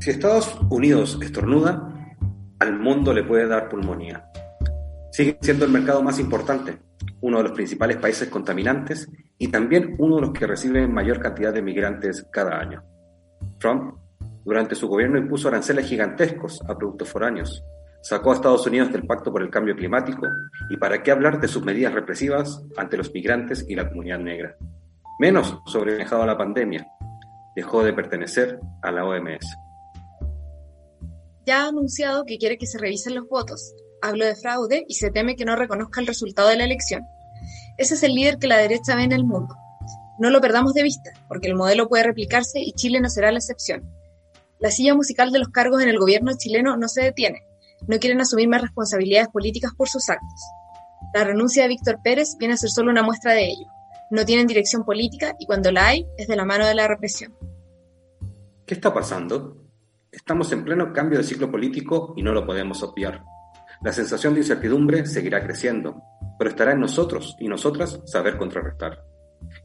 Si Estados Unidos estornuda, al mundo le puede dar pulmonía. Sigue siendo el mercado más importante, uno de los principales países contaminantes y también uno de los que recibe mayor cantidad de migrantes cada año. Trump, durante su gobierno, impuso aranceles gigantescos a productos foráneos, sacó a Estados Unidos del Pacto por el Cambio Climático y para qué hablar de sus medidas represivas ante los migrantes y la comunidad negra. Menos sobrevejado a la pandemia, dejó de pertenecer a la OMS. Ya ha anunciado que quiere que se revisen los votos, habló de fraude y se teme que no reconozca el resultado de la elección. Ese es el líder que la derecha ve en el mundo. No lo perdamos de vista, porque el modelo puede replicarse y Chile no será la excepción. La silla musical de los cargos en el gobierno chileno no se detiene. No quieren asumir más responsabilidades políticas por sus actos. La renuncia de Víctor Pérez viene a ser solo una muestra de ello. No tienen dirección política y cuando la hay es de la mano de la represión. ¿Qué está pasando? Estamos en pleno cambio de ciclo político y no lo podemos obviar. La sensación de incertidumbre seguirá creciendo, pero estará en nosotros y nosotras saber contrarrestar.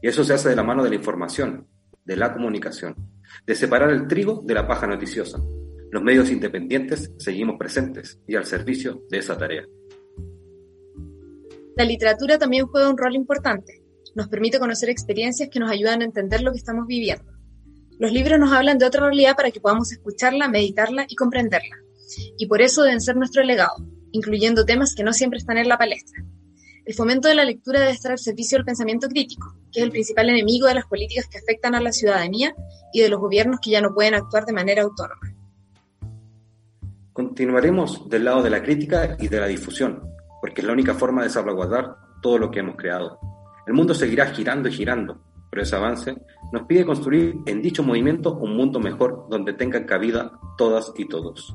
Y eso se hace de la mano de la información, de la comunicación, de separar el trigo de la paja noticiosa. Los medios independientes seguimos presentes y al servicio de esa tarea. La literatura también juega un rol importante. Nos permite conocer experiencias que nos ayudan a entender lo que estamos viviendo. Los libros nos hablan de otra realidad para que podamos escucharla, meditarla y comprenderla. Y por eso deben ser nuestro legado, incluyendo temas que no siempre están en la palestra. El fomento de la lectura debe estar al servicio del pensamiento crítico, que es el principal enemigo de las políticas que afectan a la ciudadanía y de los gobiernos que ya no pueden actuar de manera autónoma. Continuaremos del lado de la crítica y de la difusión, porque es la única forma de salvaguardar todo lo que hemos creado. El mundo seguirá girando y girando, pero ese avance nos pide construir en dicho movimiento un mundo mejor donde tengan cabida todas y todos.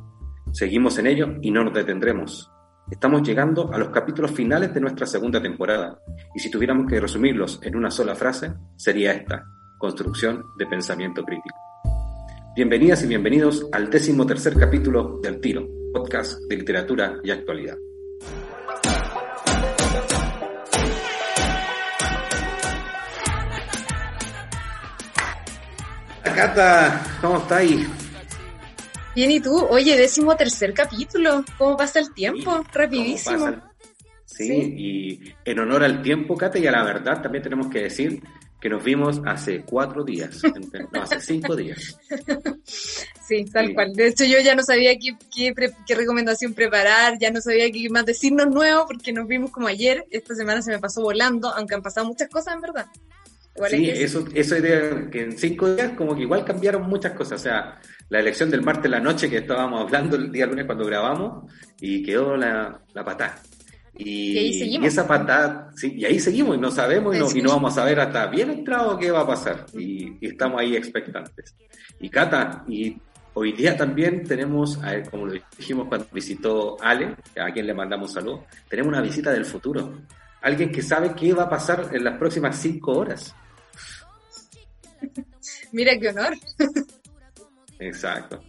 Seguimos en ello y no nos detendremos. Estamos llegando a los capítulos finales de nuestra segunda temporada, y si tuviéramos que resumirlos en una sola frase, sería esta, construcción de pensamiento crítico. Bienvenidas y bienvenidos al décimo tercer capítulo del Tiro, podcast de literatura y actualidad. Cata, ¿cómo estáis? Bien, ¿y tú? Oye, décimo tercer capítulo. ¿Cómo pasa el tiempo? Rapidísimo. Sí, y en honor al tiempo, Cata, y a la verdad también tenemos que decir que nos vimos hace cuatro días, no, hace cinco días. Sí, tal cual. De hecho, yo ya no sabía qué, qué, recomendación preparar, ya no sabía qué más decirnos nuevo, porque nos vimos como ayer. Esta semana se me pasó volando, aunque han pasado muchas cosas, en verdad. sí, eso, eso idea que en cinco días como que igual cambiaron muchas cosas. O sea, la elección del martes la noche que estábamos hablando el día lunes cuando grabamos y quedó la, la patada. Y, esa patada, sí, y ahí seguimos y no sabemos y no, vamos a ver hasta bien entrado qué va a pasar. Y, estamos ahí expectantes. Y Cata, y hoy día también tenemos, como lo dijimos cuando visitó Ale, a quien le mandamos saludos, tenemos una visita del futuro. Alguien que sabe qué va a pasar en las próximas cinco horas. Mira qué honor. Exacto.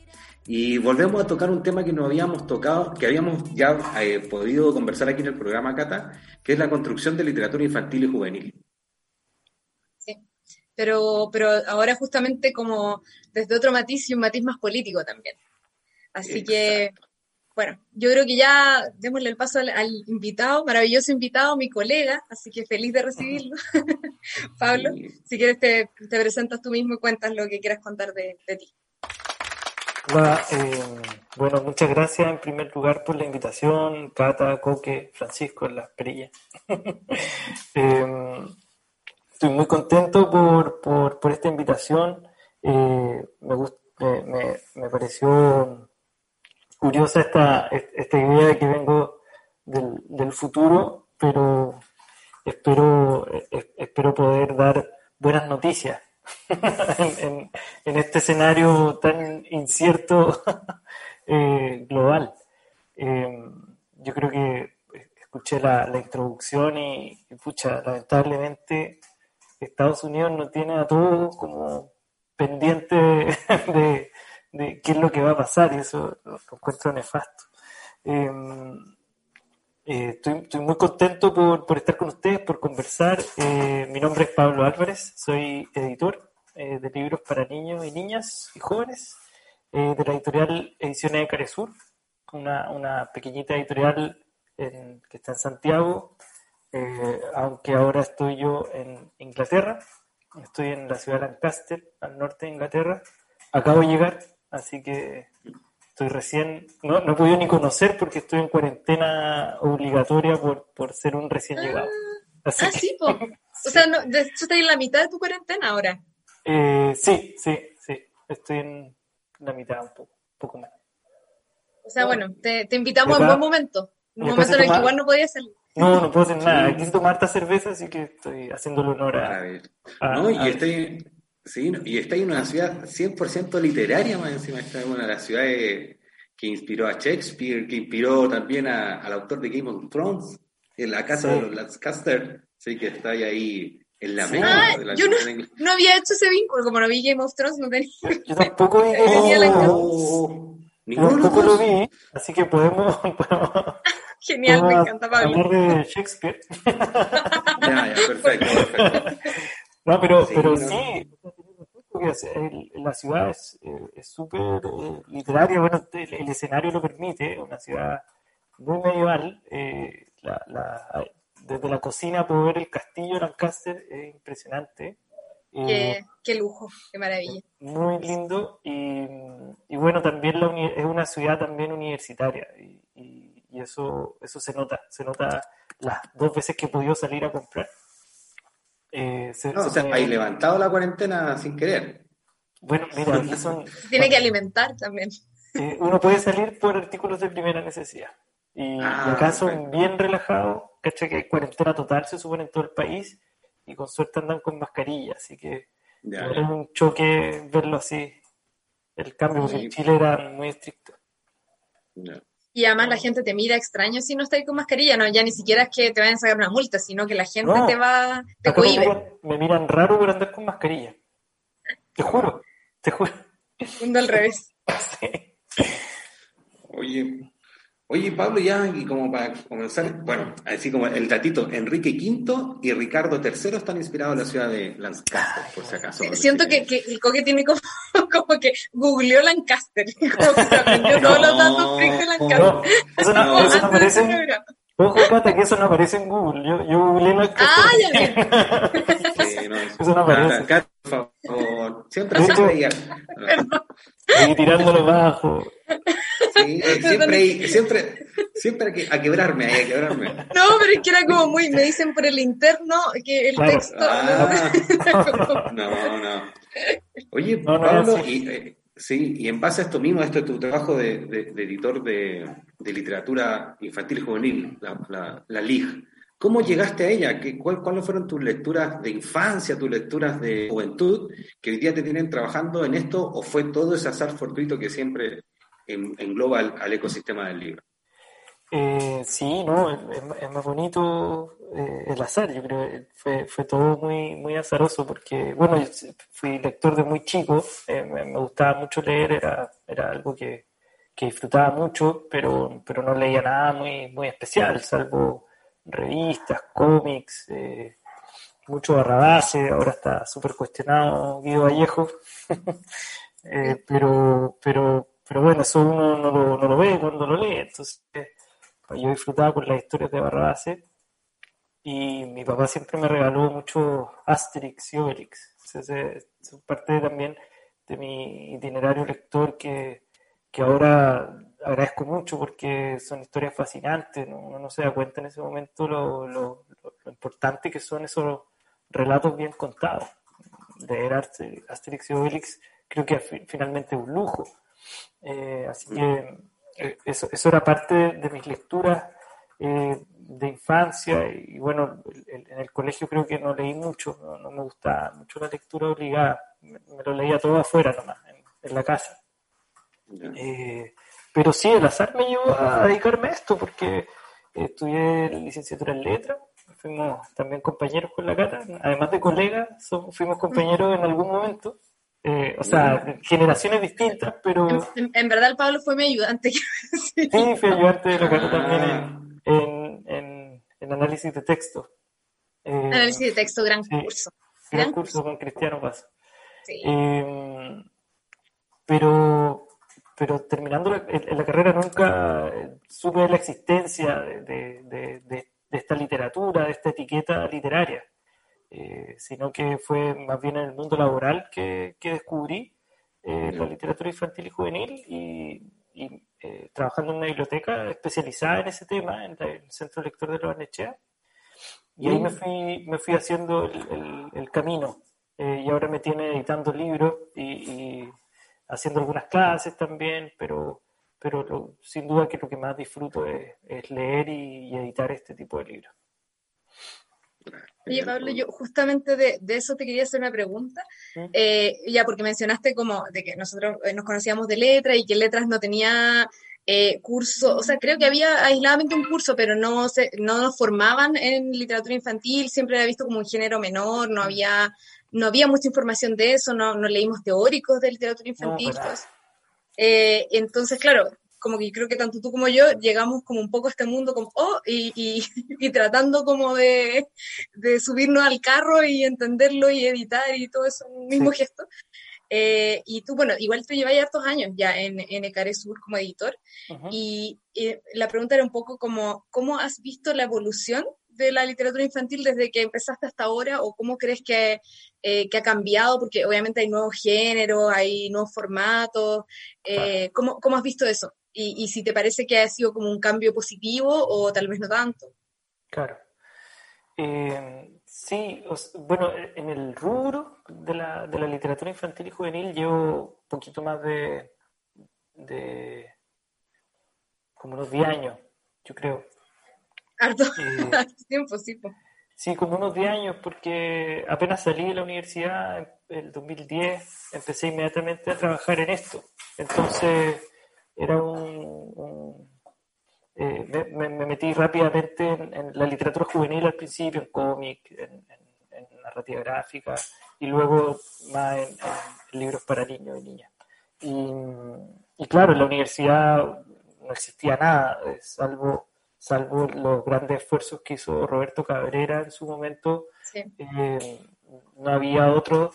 Y volvemos a tocar un tema que nos habíamos tocado, que habíamos ya eh, podido conversar aquí en el programa Cata, que es la construcción de literatura infantil y juvenil. Sí, pero, pero ahora justamente como desde otro matiz y un matiz más político también. Así que, bueno, yo creo que ya démosle el paso al, invitado, maravilloso invitado, mi colega, así que feliz de recibirlo. Pablo, si quieres te, presentas tú mismo y cuentas lo que quieras contar de ti. Eh, bueno, muchas gracias en primer lugar por la invitación, Cata, Coque, Francisco, las perillas. Em, estoy muy contento por, por, esta invitación. Eh, me, me, me, pareció curiosa esta, esta idea de que vengo del, del futuro, pero espero, eh, espero poder dar buenas noticias en, este escenario tan incierto eh, global. Eh, yo creo que escuché la, introducción y, pucha, lamentablemente Estados Unidos no tiene a todos como pendiente de, qué es lo que va a pasar y eso lo, encuentro nefasto. Eh, Eh, estoy, muy contento por, estar con ustedes, por conversar. Eh, mi nombre es Pablo Álvarez, soy editor eh, de libros para niños y niñas y jóvenes de la editorial Ediciones de Caresur, una, una pequeñita editorial que está en Santiago, aunque ahora estoy yo en Inglaterra. Estoy en la ciudad de Lancaster, al norte de Inglaterra. Acabo de llegar, así que Estoy recién, no, no he podido ni conocer porque estoy en cuarentena obligatoria por, por ser un recién llegado. ah, sí, po. O sea, no, de hecho estás en la mitad de tu cuarentena ahora. Eh, sí, sí, sí. Estoy en la mitad, un poco, poco más. O sea, bueno, te, te invitamos en buen momento. Un momento en el que igual no podías salir. No, no puedo hacer nada. Quise tomar esta cerveza, así que estoy haciéndole honor a. a, no, y estoy, Sí, y está en una ciudad 100% literaria, más encima. Está en una de las ciudades que inspiró a Shakespeare, que inspiró también al autor de Game of Thrones, en la casa de los Lancaster. Sí, que está ahí en la mesa. Ah, de la yo no, no, había hecho ese vínculo, como no vi Game of Thrones, no tenía. Yo tampoco vi Game of Tampoco lo vi, así que podemos. Genial, me encanta Pablo. Hablar de Shakespeare. ya, ya, perfecto, perfecto. No, pero sí, pero sí la ciudad es súper eh, literaria, bueno, el, escenario lo permite, una ciudad muy medieval. Eh, desde la cocina puedo ver el castillo de Lancaster, es impresionante. Eh, qué, lujo, qué maravilla. Muy lindo y, bueno, también es una ciudad también universitaria y, eso, eso se nota, se nota las dos veces que he podido salir a comprar. Eh, o sea, hay levantado la cuarentena sin querer. Bueno, mira, aquí son... Tiene que alimentar también. Eh, uno puede salir por artículos de primera necesidad. Y ah, acá son bien relajados, ¿cachai? Que hay cuarentena total, se supone, en todo el país, y con suerte andan con mascarilla, así que ya, es un choque verlo así. El cambio, porque en Chile era muy estricto. Y además la gente te mira extraño si no estás con mascarilla, no, ya ni siquiera es que te vayan a sacar una multa, sino que la gente te va, te cohibe. Me miran, raro por andar con mascarilla. Te juro, te juro. Mundo al revés. Oye, Oye, Pablo, ya, y como para comenzar, bueno, así como el datito, Enrique V y Ricardo III están inspirados en la ciudad de Lancaster, por si acaso. Siento que, que, el coque tiene como, como que googleó Lancaster, como que se aprendió todos los datos de Lancaster. No, eso no, eso no aparece Ojo, Cata, que eso no aparece en Google. Yo, yo googleé Lancaster. Ah, ya sí, no, eso no aparece. por favor, siempre, siempre. Y tirándolo bajo. Sí, siempre, siempre, siempre hay que, a quebrarme, hay que quebrarme. No, pero es que era como muy, me dicen por el interno que el texto. Ah, no, no. Oye, Pablo, y, eh, sí, y en base a esto mismo, esto es tu trabajo de, editor de, literatura infantil juvenil, la, la, la LIG. ¿Cómo llegaste a ella? ¿Qué, cuál, ¿Cuáles fueron tus lecturas de infancia, tus lecturas de juventud que hoy día te tienen trabajando en esto o fue todo ese azar fortuito que siempre engloba al, ecosistema del libro. Eh, sí, no, es, más bonito eh, el azar, yo creo, fue, fue todo muy, muy azaroso porque, bueno, yo fui lector de muy chico, eh, me, gustaba mucho leer, era, era algo que, que, disfrutaba mucho, pero, pero no leía nada muy, muy especial, salvo revistas, cómics, mucho Barrabase, ahora está súper cuestionado Guido Vallejo, pero, pero pero bueno, eso uno no lo, no lo ve cuando lo lee. Entonces, pues yo disfrutaba con las historias de Barrabás y mi papá siempre me regaló mucho Asterix y Obelix. Entonces, es parte también de mi itinerario lector que, que ahora agradezco mucho porque son historias fascinantes. Uno no se da cuenta en ese momento lo, lo, lo importante que son esos relatos bien contados. Leer Asterix y Obelix creo que finalmente es un lujo eh, así que eh, eso, eso, era parte de, mis lecturas eh, de infancia. Y bueno, en el colegio creo que no leí mucho, no, me gustaba mucho la lectura obligada, me, lo leía todo afuera nomás, en, la casa. pero sí, el azar me llevó a dedicarme a esto porque estudié licenciatura en letras, fuimos también compañeros con la Cata, además de colegas, fuimos compañeros en algún momento. Eh, o sea, generaciones distintas, pero... En, verdad el Pablo fue mi ayudante. sí, fue ayudante de lo que también en, en análisis de texto. análisis de texto, gran curso. Gran, curso, con Cristiano Paz. Em, pero, pero terminando la, la, carrera nunca supe la existencia de, esta literatura, de esta etiqueta literaria, eh, sino que fue más bien en el mundo laboral que, descubrí eh, la literatura infantil y juvenil y, eh, trabajando en una biblioteca especializada en ese tema, en el Centro Lector de los Nechea. Y ahí me fui, me fui haciendo el, el camino eh, y ahora me tiene editando libros y, haciendo algunas clases también, pero, pero sin duda que lo que más disfruto es, leer y, editar este tipo de libros. Oye, Pablo, yo justamente de, eso te quería hacer una pregunta, eh, ya porque mencionaste como de que nosotros eh, nos conocíamos de letras y que letras no tenía eh, curso, o sea, creo que había aisladamente un curso, pero no, se, no nos formaban en literatura infantil, siempre era visto como un género menor, no había no había mucha información de eso, no, no leímos teóricos de literatura infantil. Pues. Eh, entonces, claro, como que creo que tanto tú como yo llegamos como un poco a este mundo como, oh, y, y, tratando como de, de, subirnos al carro y entenderlo y editar y todo eso un mismo gesto. Eh, y tú, bueno, igual tú llevas ya hartos años ya en, en Ecare Sur como editor. y, y, la pregunta era un poco como, ¿cómo has visto la evolución de la literatura infantil desde que empezaste hasta ahora o cómo crees que, eh, que ha cambiado? Porque obviamente hay nuevos géneros, hay nuevos formatos. Eh, ¿cómo, ¿cómo, has visto eso? Y, y, si te parece que ha sido como un cambio positivo o tal vez no tanto. Claro. Eh, sí, bueno, en el rubro de la, de la literatura infantil y juvenil llevo un poquito más de, de como unos 10 años, yo creo. Harto, tiempo, sí. Sí, como unos 10 años, porque apenas salí de la universidad, en el 2010, empecé inmediatamente a trabajar en esto. Entonces, era un... Eh, me, metí rápidamente en, la literatura juvenil al principio, en cómic, en, narrativa gráfica, y luego más en, libros para niños y niñas. Y, y claro, en la universidad no existía nada, salvo salvo los grandes esfuerzos que hizo Roberto Cabrera en su momento, eh, no había otro,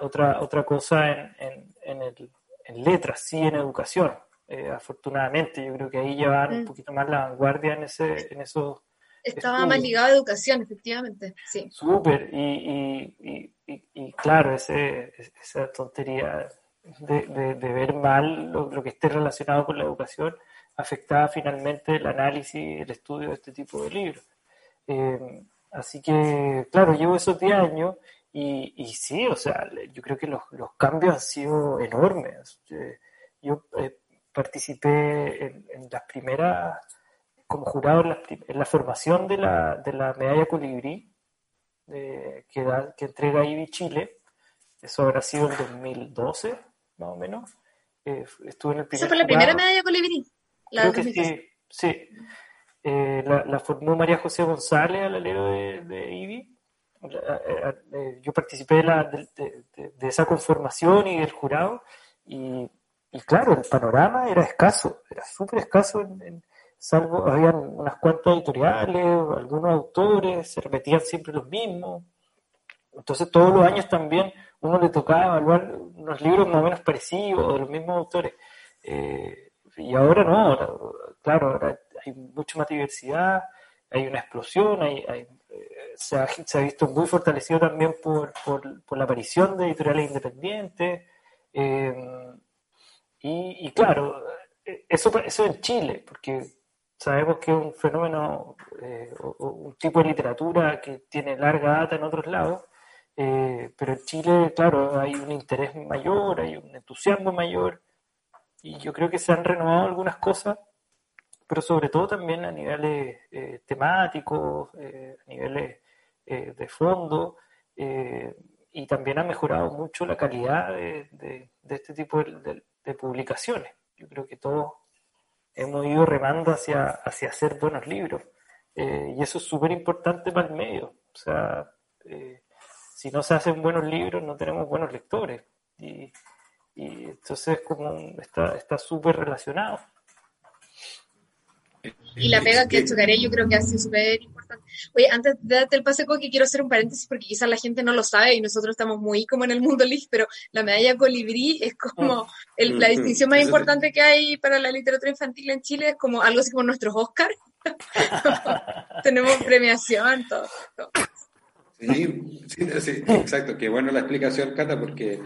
otra, otra cosa en, en, en letras, sí en educación. Eh, afortunadamente, yo creo que ahí llevan un mm. poquito más la vanguardia en, ese, en esos... Estaba más ligado a educación, efectivamente, sí. Súper, y, y, y, claro, ese, esa tontería de, de, ver mal lo, que esté relacionado con la educación afectaba finalmente el análisis, el estudio de este tipo de libros. Eh, así que, claro, llevo esos 10 años y, y, sí, o sea, yo creo que los, los cambios han sido enormes. Yo eh, participé en, las primeras, como jurado en la, formación de la, de la medalla Colibrí, que, da, que entrega IBI Chile. Eso habrá sido en 2012, más o menos. estuve en el primer ¿Esa fue la primera medalla Colibrí? Creo que sí, sí. Eh, la, formó María José González al alero de, de IBI. Eh, eh, yo participé de, la, de, esa conformación y del jurado y, claro, el panorama era escaso, era súper escaso, en, salvo, habían unas cuantas editoriales, algunos autores, se repetían siempre los mismos. Entonces todos los años también uno le tocaba evaluar unos libros más o menos parecidos, de los mismos autores. Eh, y ahora no, claro, ahora hay mucha más diversidad, hay una explosión, hay, eh, se, ha, se, ha, visto muy fortalecido también por, por, la aparición de editoriales independientes. Eh, y, claro, eso, eso en Chile, porque sabemos que es un fenómeno, eh, un tipo de literatura que tiene larga data en otros lados, pero en Chile, claro, hay un interés mayor, hay un entusiasmo mayor, y yo creo que se han renovado algunas cosas, pero sobre todo también a niveles eh, temáticos, eh, a niveles eh, de fondo, y también ha mejorado mucho la calidad de, este tipo de, publicaciones. Yo creo que todos hemos ido remando hacia, hacia hacer buenos libros, y eso es súper importante para el medio. O sea, si no se hacen buenos libros, no tenemos buenos lectores. Y, y entonces como está súper relacionado. Y la pega que chocaré yo creo que ha sido súper importante. Oye, antes de darte el pase que quiero hacer un paréntesis porque quizás la gente no lo sabe y nosotros estamos muy como en el mundo LIG, pero la medalla colibrí es como el, la mm, distinción más importante que hay para la literatura infantil en Chile, es como algo así como nuestros Oscars. Tenemos premiación, todo. Sí, sí, sí, exacto. Qué bueno la explicación, Cata, porque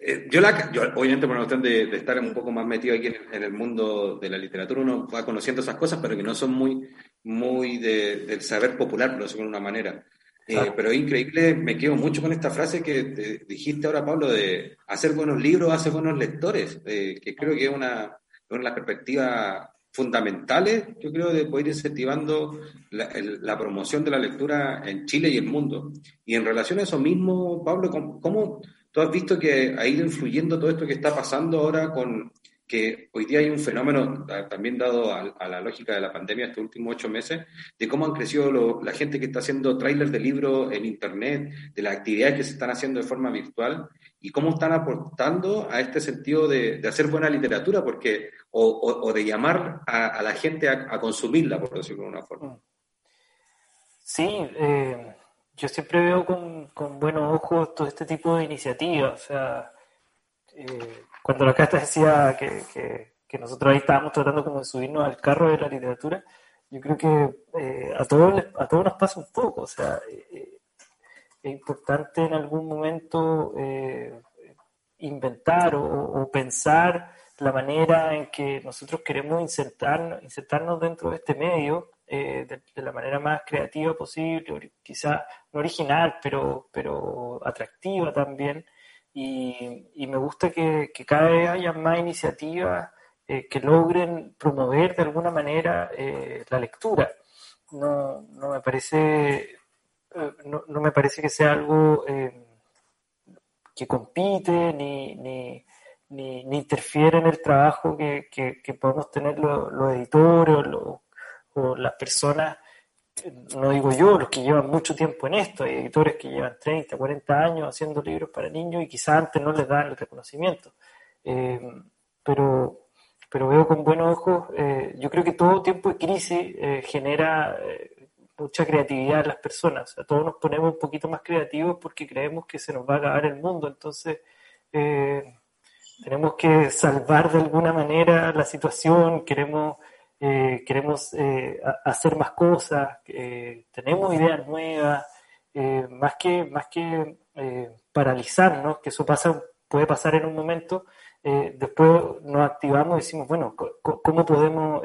eh, yo, la, yo, obviamente, por una cuestión de, estar un poco más metido aquí en, el mundo de la literatura, uno va conociendo esas cosas, pero que no son muy, muy del saber popular, por decirlo de una manera. Eh, pero increíble, me quedo mucho con esta frase que dijiste ahora, Pablo, de hacer buenos libros hace buenos lectores, eh, que creo que es una, una de las perspectivas fundamentales, yo creo, de poder ir incentivando la, la, promoción de la lectura en Chile y el mundo. Y en relación a eso mismo, Pablo, ¿cómo, cómo ¿Tú has visto que ha ido influyendo todo esto que está pasando ahora con que hoy día hay un fenómeno, también dado a, la lógica de la pandemia estos últimos ocho meses, de cómo han crecido la gente que está haciendo trailers de libros en Internet, de las actividades que se están haciendo de forma virtual y cómo están aportando a este sentido de, hacer buena literatura porque o, de llamar a, la gente a, consumirla, por decirlo de una forma. Sí, eh, yo siempre veo con, con, buenos ojos todo este tipo de iniciativas. O sea, eh, cuando la Casta decía que, que, nosotros ahí estábamos tratando como de subirnos al carro de la literatura, yo creo que eh, a, todos a todos nos pasa un poco. O sea, eh, es importante en algún momento inventar o, o, pensar la manera en que nosotros queremos insertarnos, insertarnos dentro de este medio eh, de, la manera más creativa posible, quizá no original, pero, pero atractiva también. Y, me gusta que, cada vez haya más iniciativas eh, que logren promover de alguna manera eh, la lectura. No, no me parece no, no, me parece que sea algo que compite ni, ni, ni, interfiere en el trabajo que, que, podemos tener los, editores los las personas, no digo yo, los que llevan mucho tiempo en esto, hay editores que llevan 30, 40 años haciendo libros para niños y quizás antes no les dan el reconocimiento. Eh, pero, pero veo con buenos ojos, eh, yo creo que todo tiempo de crisis eh, genera mucha creatividad en las personas. Todos nos ponemos un poquito más creativos porque creemos que se nos va a acabar el mundo. Entonces, tenemos que salvar de alguna manera la situación, queremos eh, queremos eh, hacer más cosas, eh, tenemos ideas nuevas, más que, más que paralizarnos, que eso pasa, puede pasar en un momento, después nos activamos y decimos, bueno, ¿cómo podemos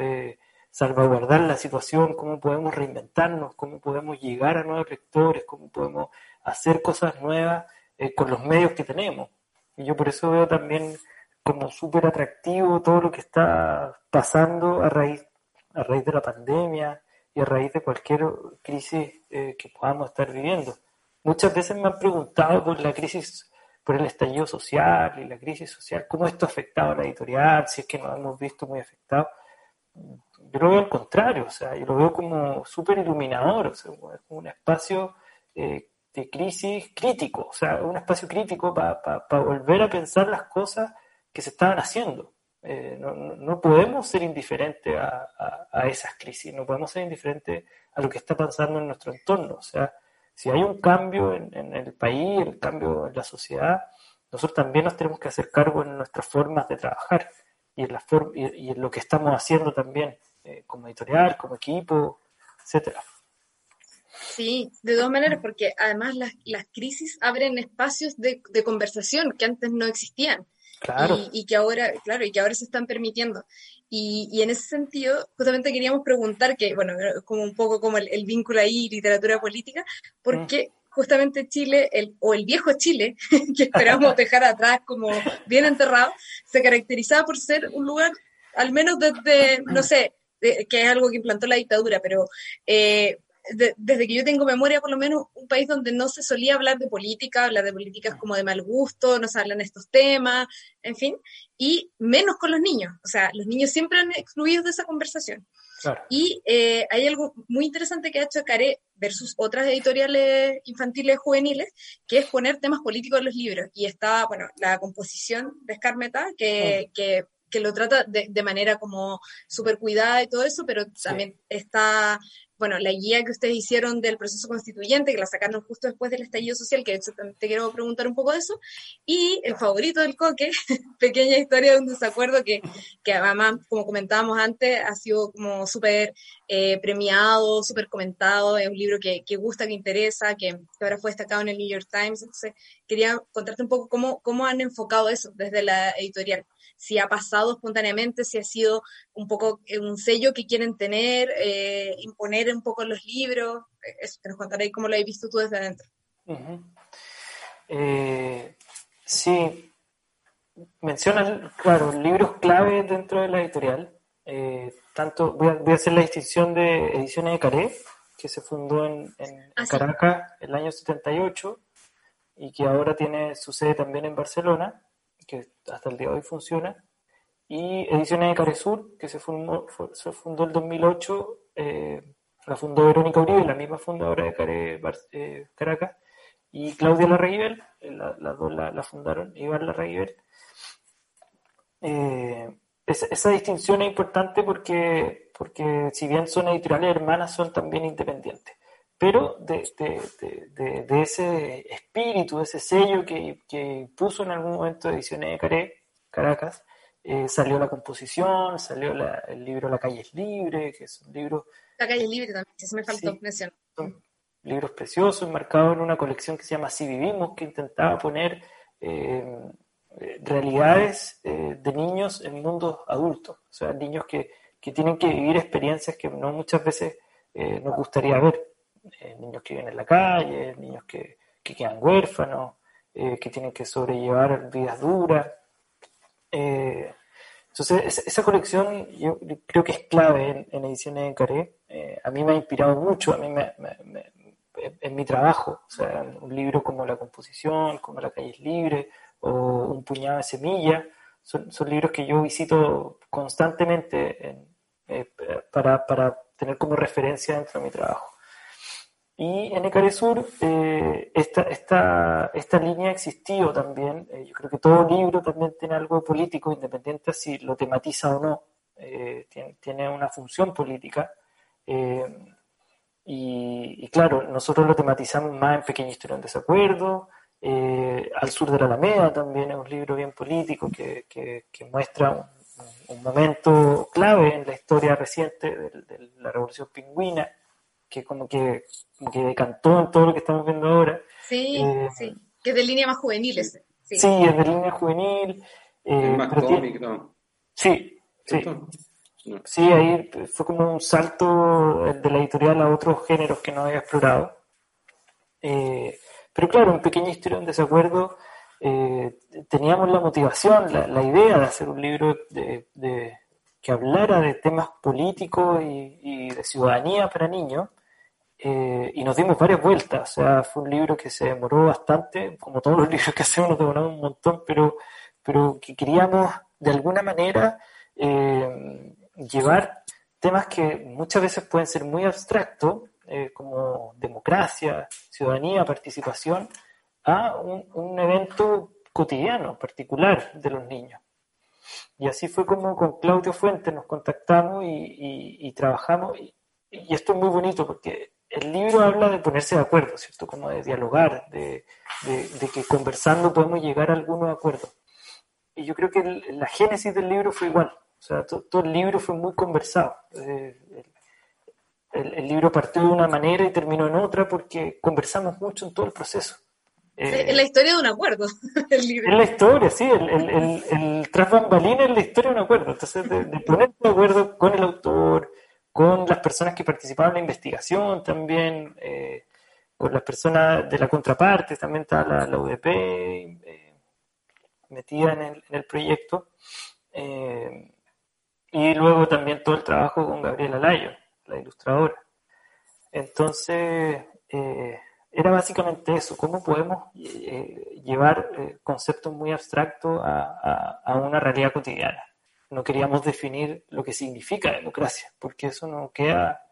salvaguardar la situación? ¿Cómo podemos reinventarnos? ¿Cómo podemos llegar a nuevos lectores? ¿Cómo podemos hacer cosas nuevas con los medios que tenemos? Y yo por eso veo también como súper atractivo todo lo que está pasando a raíz, a raíz de la pandemia y a raíz de cualquier crisis eh, que podamos estar viviendo. Muchas veces me han preguntado por la crisis, por el estallido social y la crisis social, cómo esto ha afectado a la editorial, si es que nos hemos visto muy afectados. Yo lo veo al contrario, o sea, yo lo veo como súper iluminador, o sea, un espacio eh, de crisis crítico, o sea, un espacio crítico para volver a pensar las cosas que se estaban haciendo. Eh, no, no, podemos ser indiferentes a, a, esas crisis, no podemos ser indiferentes a lo que está pasando en nuestro entorno. O sea, si hay un cambio en, en el país, un cambio en la sociedad, nosotros también nos tenemos que hacer cargo en nuestras formas de trabajar y en, la y, en lo que estamos haciendo también, eh, como editorial, como equipo, etcétera. Sí, de dos maneras, porque además las, las crisis abren espacios de, de conversación que antes no existían. Y, que ahora, claro, y que ahora se están permitiendo. Y, y, en ese sentido, justamente queríamos preguntar, que, bueno, como un poco como el, vínculo ahí, literatura política, porque mm. justamente Chile, el, o el viejo Chile, que esperamos dejar atrás como bien enterrado, se caracterizaba por ser un lugar, al menos desde, no sé, que es algo que implantó la dictadura, pero eh, desde que yo tengo memoria, por lo menos, un país donde no se solía hablar de política, hablar de políticas como de mal gusto, no se hablan estos temas, en fin, y menos con los niños. O sea, los niños siempre han excluido de esa conversación. Y eh, hay algo muy interesante que ha hecho Caré versus otras editoriales infantiles juveniles, que es poner temas políticos en los libros. Y está, bueno, la composición de Escarmeta, que, mm. que que lo trata de, de manera como súper cuidada y todo eso, pero también está bueno, la guía que ustedes hicieron del proceso constituyente, que la sacaron justo después del estallido social, que te quiero preguntar un poco de eso, y el favorito del Coque, pequeña historia de un desacuerdo que, que además, como comentábamos antes, ha sido como súper eh, premiado, súper comentado, es un libro que, que gusta, que interesa, que, ahora fue destacado en el New York Times, entonces quería contarte un poco cómo, cómo han enfocado eso desde la editorial si ha pasado espontáneamente, si ha sido un poco eh, un sello que quieren tener, eh, imponer un poco los libros. Eh, eso, te nos contaré cómo lo has visto tú desde adentro. sí, mencionas, claro, libros clave dentro de la editorial. tanto voy a, hacer la distinción de Ediciones de Caré, que se fundó en, en ah, Caracas el año 78 y que ahora tiene su sede también en Barcelona que hasta el día de hoy funciona, y Ediciones de Caresur, que se fundó, se fundó el 2008, eh, la fundó Verónica Uribe, la misma fundadora de Care, eh, Caracas, y Claudia Larraíbel, eh, las dos la, fundaron, Iván Larraíbel. Eh, esa, distinción es importante porque, porque si bien son editoriales hermanas, son también independientes pero de, de, de, ese espíritu, de ese sello que, que, puso en algún momento Ediciones de Caré, Caracas, eh, salió la composición, salió el libro La calle es libre, que es un libro... La calle es libre también, eso me faltó mencionar. Son libros preciosos, marcados en una colección que se llama Así vivimos, que intentaba poner eh, realidades eh, de niños en mundos adultos, o sea, niños que, que tienen que vivir experiencias que no muchas veces nos gustaría ver. Eh, niños que viven en la calle, niños que, quedan huérfanos, eh, que tienen que sobrellevar vidas duras. Eh, entonces, esa colección yo creo que es clave en, ediciones de Caré. a mí me ha inspirado mucho, a mí me, en mi trabajo. O sea, un libro como La composición, como La calle es libre, o Un puñado de semillas, son, son libros que yo visito constantemente para, para tener como referencia dentro de mi trabajo. Y en Ecaresur eh, esta, esta, esta, línea ha existido también. Eh, yo creo que todo libro también tiene algo político, independiente si lo tematiza o no. Eh, tiene, una función política. Y, claro, nosotros lo tematizamos más en Pequeña Historia en Desacuerdo. Al sur de la Alameda también es un libro bien político que, que, muestra un, momento clave en la historia reciente de la Revolución Pingüina que como que, que decantó en todo lo que estamos viendo ahora. Sí, eh, sí, que es de línea más juvenil ese. Sí, es de línea juvenil. Eh, más cómic, ¿no? Sí, sí. Sí, ahí fue como un salto de la editorial a otros géneros que no había explorado. Eh, pero claro, en Pequeña Historia en Desacuerdo eh, teníamos la motivación, la, la, idea de hacer un libro de, de, que hablara de temas políticos y, y de ciudadanía para niños, eh, y nos dimos varias vueltas, o sea, fue un libro que se demoró bastante, como todos los libros que hacemos nos demoramos un montón, pero, pero que queríamos de alguna manera eh, llevar temas que muchas veces pueden ser muy abstractos, eh, como democracia, ciudadanía, participación, a un, evento cotidiano, particular de los niños. Y así fue como con Claudio Fuentes nos contactamos y, trabajamos. y, esto es muy bonito porque el libro habla de ponerse de acuerdo, ¿cierto? Como de dialogar, de, que conversando podemos llegar a algunos acuerdos. Y yo creo que la génesis del libro fue igual. O sea, todo, el libro fue muy conversado. Eh, el, libro partió de una manera y terminó en otra porque conversamos mucho en todo el proceso. Eh, es la historia de un acuerdo. El libro. Es la historia, sí. El, el, el, el tras es la historia de un acuerdo. Entonces, de, de ponerse de acuerdo con el autor, con las personas que participaban en la investigación también, eh, con las personas de la contraparte, también está la, UDP eh, metida en el, proyecto, eh, y luego también todo el trabajo con Gabriela Layo, la ilustradora. Entonces, era básicamente eso, cómo podemos llevar conceptos muy abstractos a una realidad cotidiana no queríamos definir lo que significa democracia, porque eso no queda,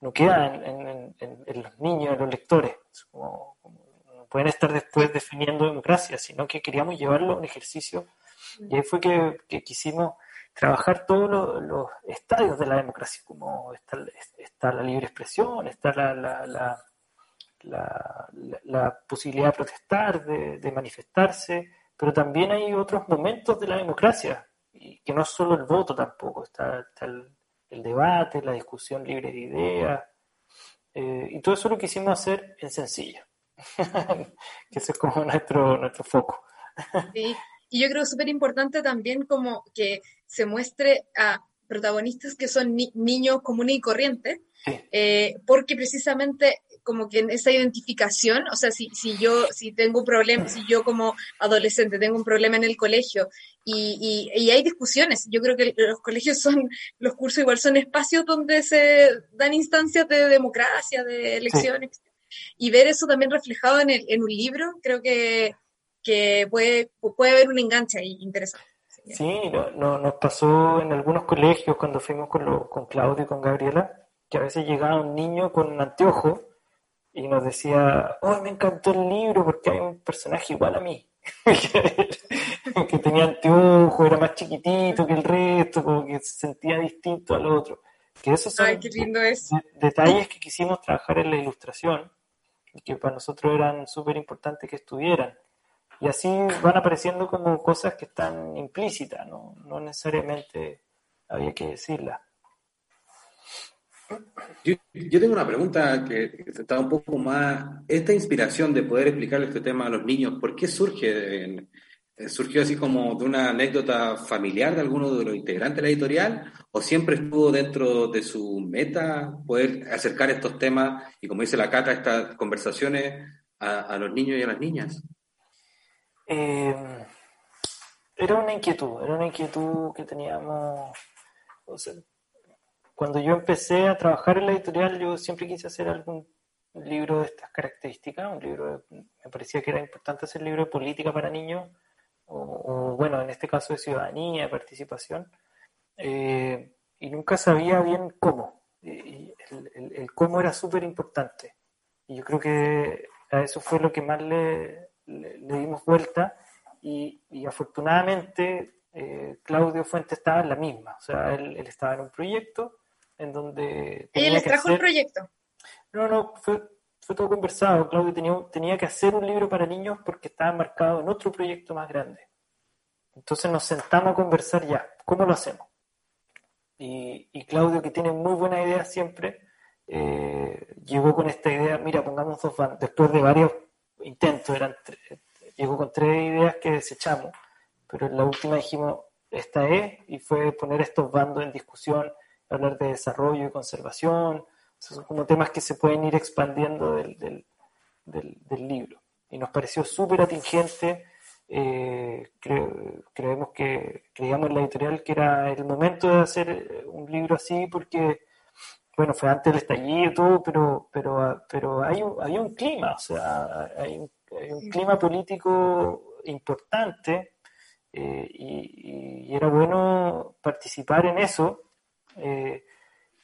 no queda en, los niños, en los lectores. Como, no pueden estar después definiendo democracia, sino que queríamos llevarlo a un ejercicio. Y ahí fue que, quisimos trabajar todos los, estadios de la democracia, como está, está la libre expresión, está la, la, la, la posibilidad de protestar, de, de, manifestarse, pero también hay otros momentos de la democracia, y que no es solo el voto tampoco, está, está el, el, debate, la discusión libre de ideas, eh, y todo eso lo quisimos hacer en sencillo, que ese es como nuestro, nuestro foco. Sí, y yo creo súper importante también como que se muestre a protagonistas que son niños comunes y corrientes, eh, porque precisamente como que en esa identificación, o sea, si, si yo si tengo un problema, si yo como adolescente tengo un problema en el colegio y, y, hay discusiones, yo creo que los colegios son, los cursos igual son espacios donde se dan instancias de democracia, de elecciones, y ver eso también reflejado en, el, en un libro, creo que que puede, puede haber un enganche ahí interesante. Sí, no, nos pasó en algunos colegios cuando fuimos con, lo, con Claudio y con Gabriela, que a veces llegaba un niño con un anteojo y nos decía, oh, me encantó el libro porque hay un personaje igual a mí, que tenía anteojo, era más chiquitito que el resto, como que se sentía distinto al otro. Que esos son Ay, qué lindo es. detalles que quisimos trabajar en la ilustración y que para nosotros eran súper importantes que estuvieran. Y así van apareciendo como cosas que están implícitas, no, no necesariamente había que decirlas. Yo, yo, tengo una pregunta que está un poco más. Esta inspiración de poder explicarle este tema a los niños, ¿por qué surge? ¿Surgió así como de una anécdota familiar de alguno de los integrantes de la editorial? ¿O siempre estuvo dentro de su meta poder acercar estos temas y, como dice la Cata, estas conversaciones a, los niños y a las niñas? Eh, era una inquietud, era una inquietud que teníamos. Cuando yo empecé a trabajar en la editorial, yo siempre quise hacer algún libro de estas características, un libro, me parecía que era importante hacer libro de política para niños, o, bueno, en este caso de ciudadanía, de participación, eh, y nunca sabía bien cómo. Y el, el cómo era súper importante. Y yo creo que a eso fue lo que más le, le, dimos vuelta y, afortunadamente eh, Claudio Fuentes estaba en la misma, o sea, él, estaba en un proyecto en donde... ¿Ella les trajo el proyecto? No, no, fue, fue todo conversado. Claudio tenía, tenía que hacer un libro para niños porque estaba marcado en otro proyecto más grande. Entonces nos sentamos a conversar ya, ¿cómo lo hacemos? Y, y Claudio, que tiene muy buena idea siempre, eh, llegó con esta idea, mira, pongamos dos bandas, después de varios intento, eran llegó con tres ideas que desechamos, pero en la última dijimos, esta es, y fue poner estos bandos en discusión, hablar de desarrollo y conservación, son como temas que se pueden ir expandiendo del, del, libro. Y nos pareció súper atingente, eh, creemos que, creíamos en la editorial que era el momento de hacer un libro así porque bueno, fue antes del estallido y todo, pero, pero, pero hay, un, hay un clima, o sea, hay un, clima político importante eh, y, era bueno participar en eso eh,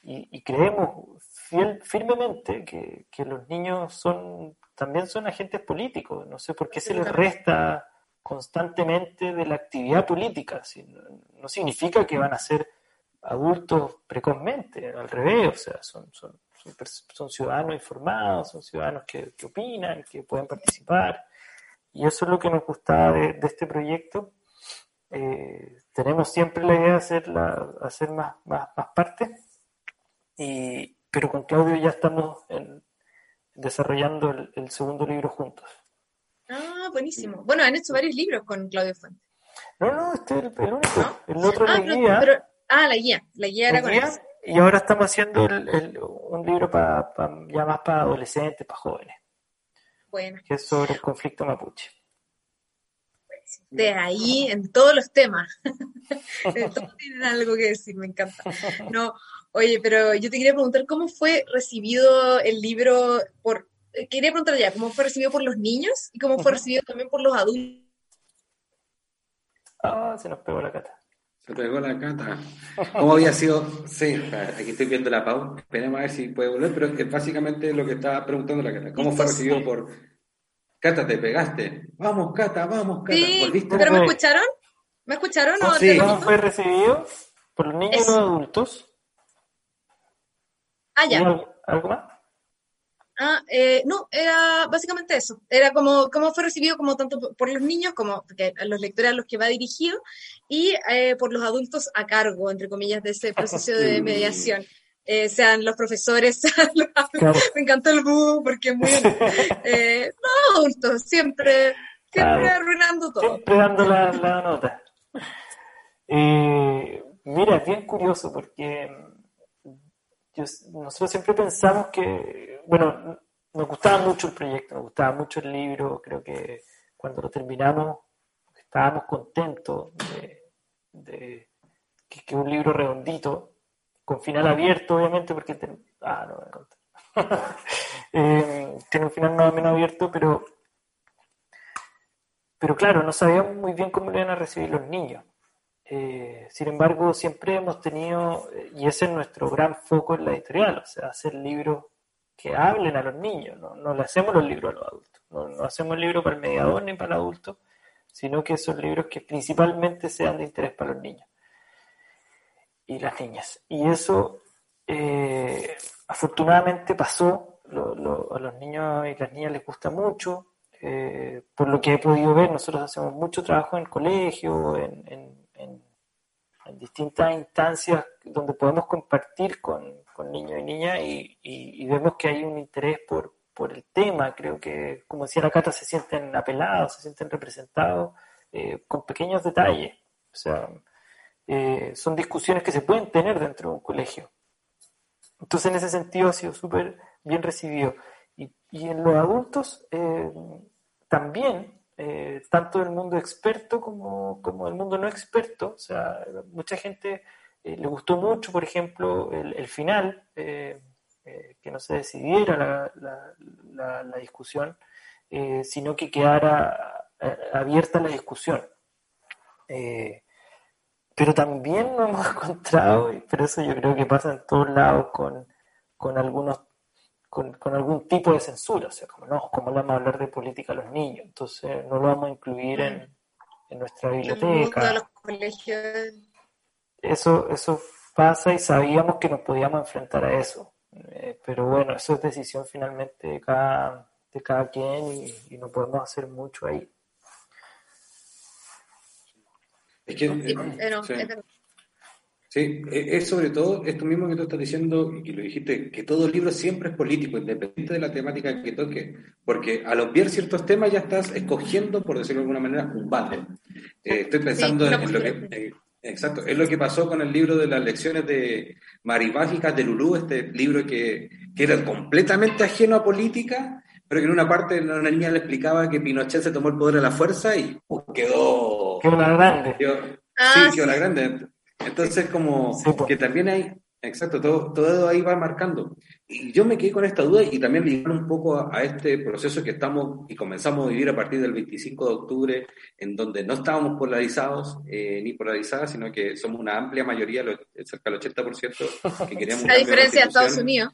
y, creemos fiel, firmemente que, que, los niños son también son agentes políticos, no sé por qué se les resta constantemente de la actividad política, no significa que van a ser adultos precozmente, al revés, o sea, son, son, son, ciudadanos informados, son ciudadanos que, opinan, que pueden participar, y eso es lo que nos gustaba de, este proyecto. Eh, tenemos siempre la idea de hacer, hacer más, más, más partes, y, pero con Claudio ya estamos desarrollando el, segundo libro juntos. Ah, buenísimo. Bueno, han hecho varios libros con Claudio Fuentes. No, no, este es el, único. El otro ah, pero, Ah, la guía. La guía era con Y ahora estamos haciendo un libro para ya más para adolescentes, para jóvenes. Bueno. Que es sobre el conflicto mapuche. De ahí en todos los temas. todos tienen algo que decir, me encanta. No, oye, pero yo te quería preguntar cómo fue recibido el libro por. Quería preguntar ya, ¿cómo fue recibido por los niños y cómo fue recibido también por los adultos? Ah, se nos pegó la cata. Se pegó la cata. ¿Cómo había sido? Sí, aquí estoy viendo la pausa. Esperemos a ver si puede volver, pero es básicamente lo que estaba preguntando la cata. ¿Cómo fue recibido por. Cata, te pegaste. Vamos, Cata, vamos, Cata. Sí, ¿Pero me escucharon? ¿Me escucharon o ¿Cómo, sí. cómo fue recibido por los niños y los Eso. adultos? Ah, ya. ¿Hay algo, más? Ah, eh, no, era básicamente eso. Era como, como fue recibido como tanto por- los niños como porque a los lectores a los que va dirigido y eh, por los adultos a cargo, entre comillas, de ese proceso de mediación. Eh, sean los profesores, sean los Claro. me encantó el bú porque es muy eh, los adultos, siempre, siempre Claro. arruinando todo. Siempre dando la, la nota. Eh, mira, es bien curioso porque yo- nosotros siempre pensamos que, bueno, nos gustaba mucho el proyecto, nos gustaba mucho el libro, creo que cuando lo terminamos estábamos contentos de, de que, que un libro redondito, con final abierto, obviamente, porque... ah, no voy a. Eh, tiene un final más o menos abierto, pero pero claro, no sabíamos muy bien cómo lo iban a recibir los niños. Eh, sin embargo, siempre hemos tenido, y ese es nuestro gran foco en la editorial, o sea, hacer libros que hablen a los niños, no, no le hacemos los libros a los adultos, no, no hacemos libros para el mediador ni para el adulto, sino que son libros que principalmente sean de interés para los niños y las niñas. Y eso eh, afortunadamente pasó, lo- lo- a los niños y las niñas les gusta mucho, eh, por lo que he podido ver, nosotros hacemos mucho trabajo en colegio, en, en- en- distintas instancias donde podemos compartir con, con niños y niñas y, y- y vemos que hay un interés por, por el tema. Creo que, como decía la Cata, se sienten apelados, se sienten representados eh, con pequeños detalles. O sea, eh, son discusiones que se pueden tener dentro de un colegio. Entonces, en ese sentido, ha sido súper bien recibido. Y, y en los adultos, eh, también, eh, tanto el mundo experto como, como el mundo no experto, o sea, mucha gente eh, le gustó mucho, por ejemplo, el, final, que no se decidiera la, la- discusión, sino que quedara abierta la discusión. Pero también nos hemos encontrado, y pero eso yo creo que pasa en todos lados con, con algunos con, con algún tipo de censura, o sea, como no, como le vamos a hablar de política a los niños, entonces no lo vamos a incluir en, en nuestra El biblioteca. los colegios. Eso, eso pasa y sabíamos que nos podíamos enfrentar a eso. Eh, pero bueno, eso es decisión finalmente de cada, de cada quien y, y no podemos hacer mucho ahí. Es que, Sí, eh, eh, no, sí. e- es sobre todo esto mismo que tú estás diciendo y que lo dijiste, que todo libro siempre es político, independiente de la temática que toque, porque al obviar ciertos temas ya estás escogiendo, por decirlo de alguna manera, un. Eh, estoy pensando en lo que... eh, exacto, es lo que pasó con el libro de las lecciones de Marimágicas de Lulú, este libro que, que era completamente ajeno a política, pero que en una parte una niña le explicaba que Pinochet se tomó el poder a la fuerza y uh, quedó... Que una grande. Quedó- Ah, sí, quedó la grande. Entonces, como Sí, po. que también hay, exacto, todo, todo ahí va marcando. Y yo me quedé con esta duda y también ligar un poco a, a este proceso que estamos y comenzamos a vivir a partir del 25 de octubre, en donde no estábamos polarizados eh, ni polarizadas, sino que somos una amplia mayoría, lo- cerca del 80%, que queríamos A diferencia de Estados. Unidos.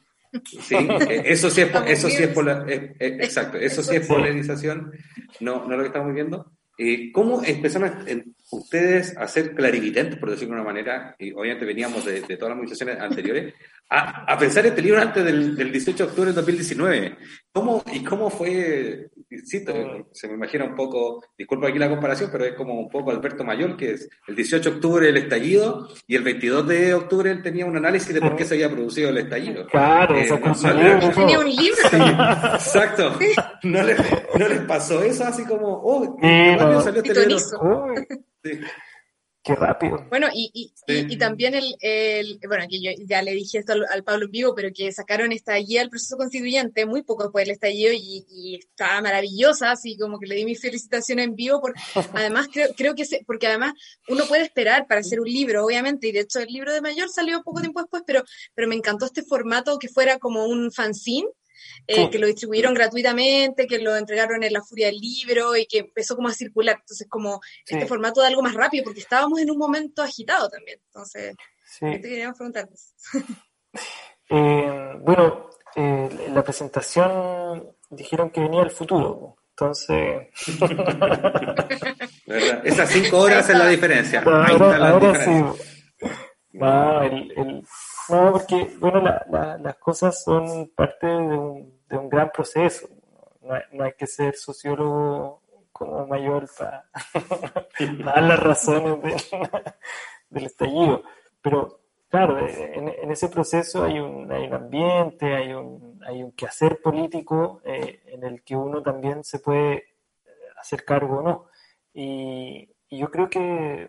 Sí, eh, eso sí es, eso sí es, vivos. pola- eh, eh, exacto, eso sí es polarización, no, no lo que estamos viendo. Eh, ¿Cómo empezaron ustedes a ser clarividentes, por decirlo de una manera, y obviamente veníamos de, de todas las movilizaciones anteriores, a, a pensar este libro antes del, del 18 de octubre del 2019? ¿Cómo, ¿Y cómo fue? Sí, te- se me imagina un poco, disculpa aquí la comparación, pero es como un poco Alberto Mayor, que es el 18 de octubre el estallido, y el 22 de octubre él tenía un análisis de por qué se había producido el estallido. Claro, Eh, no, no, Tenía un libro. Exacto. ¿No les, ¿No les pasó eso así como, oh, no. salió este libro? Sí. Qué rápido. Bueno, y, y, Sí. y, y también el, el, bueno, que yo ya le dije esto al, al Pablo en vivo, pero que sacaron esta guía del proceso constituyente muy poco después del estallido y, y estaba maravillosa, así como que le di mis felicitaciones en vivo, porque además creo, creo que, se, porque además uno puede esperar para hacer un libro, obviamente, y de hecho el libro de Mayor salió poco tiempo después, pero, pero me encantó este formato que fuera como un fanzine, eh, Sí. que lo distribuyeron gratuitamente, que lo entregaron en la Furia del Libro y que empezó como a circular. Entonces, como este Sí. formato de algo más rápido, porque estábamos en un momento agitado también. Entonces, Sí. ¿qué te queríamos preguntar? Eh, bueno, eh, la presentación dijeron que venía el futuro. Entonces... Esas cinco horas es la diferencia. Ahora, sí. No, el, no, porque bueno, las cosas son parte de un, de un gran proceso. No hay, no hay, que ser sociólogo como mayor para dar las razones del estallido. Pero claro, en, en, ese proceso hay un, hay un ambiente, hay un, hay un quehacer político eh, en el que uno también se puede hacer cargo o no. Y, yo creo que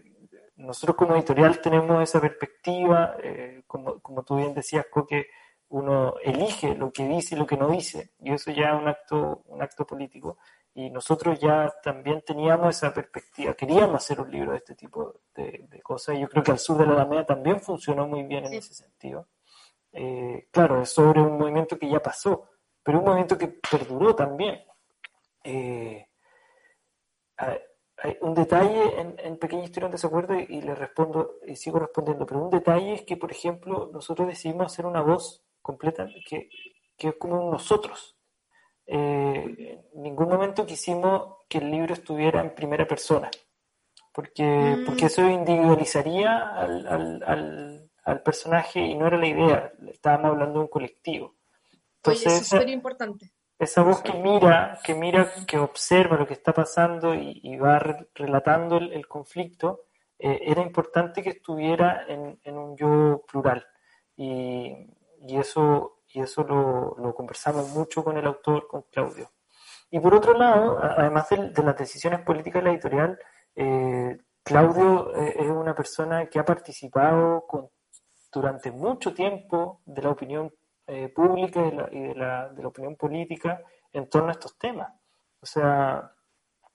nosotros como editorial tenemos esa perspectiva, eh, como, como, tú bien decías, que uno elige lo que dice y lo que no dice, y eso ya es un acto, un acto político. Y nosotros ya también teníamos esa perspectiva, queríamos hacer un libro de este tipo de, cosas, y yo creo que al sur de la Alameda también funcionó muy bien en ese sentido. Eh, claro, es sobre un movimiento que ya pasó, pero un movimiento que perduró también. Eh, hay un detalle en, en Pequeña Historia en Desacuerdo y, y, le respondo y sigo respondiendo, pero un detalle es que, por ejemplo, nosotros decidimos hacer una voz completa que, que es como nosotros. Eh, en ningún momento quisimos que el libro estuviera en primera persona, porque, mm. porque eso individualizaría al, al, al, al, personaje y no era la idea, estábamos hablando de un colectivo. Entonces, Oye, eso es súper importante esa voz que mira, que mira, que observa lo que está pasando y, va relatando el, conflicto, eh, era importante que estuviera en, un yo plural. Y, eso, y eso lo, conversamos mucho con el autor, con Claudio. Y por otro lado, además de, las decisiones políticas de la editorial, eh, Claudio eh, es una persona que ha participado durante mucho tiempo de la opinión eh, pública y, de, la, de, la, opinión política en torno a estos temas. O sea,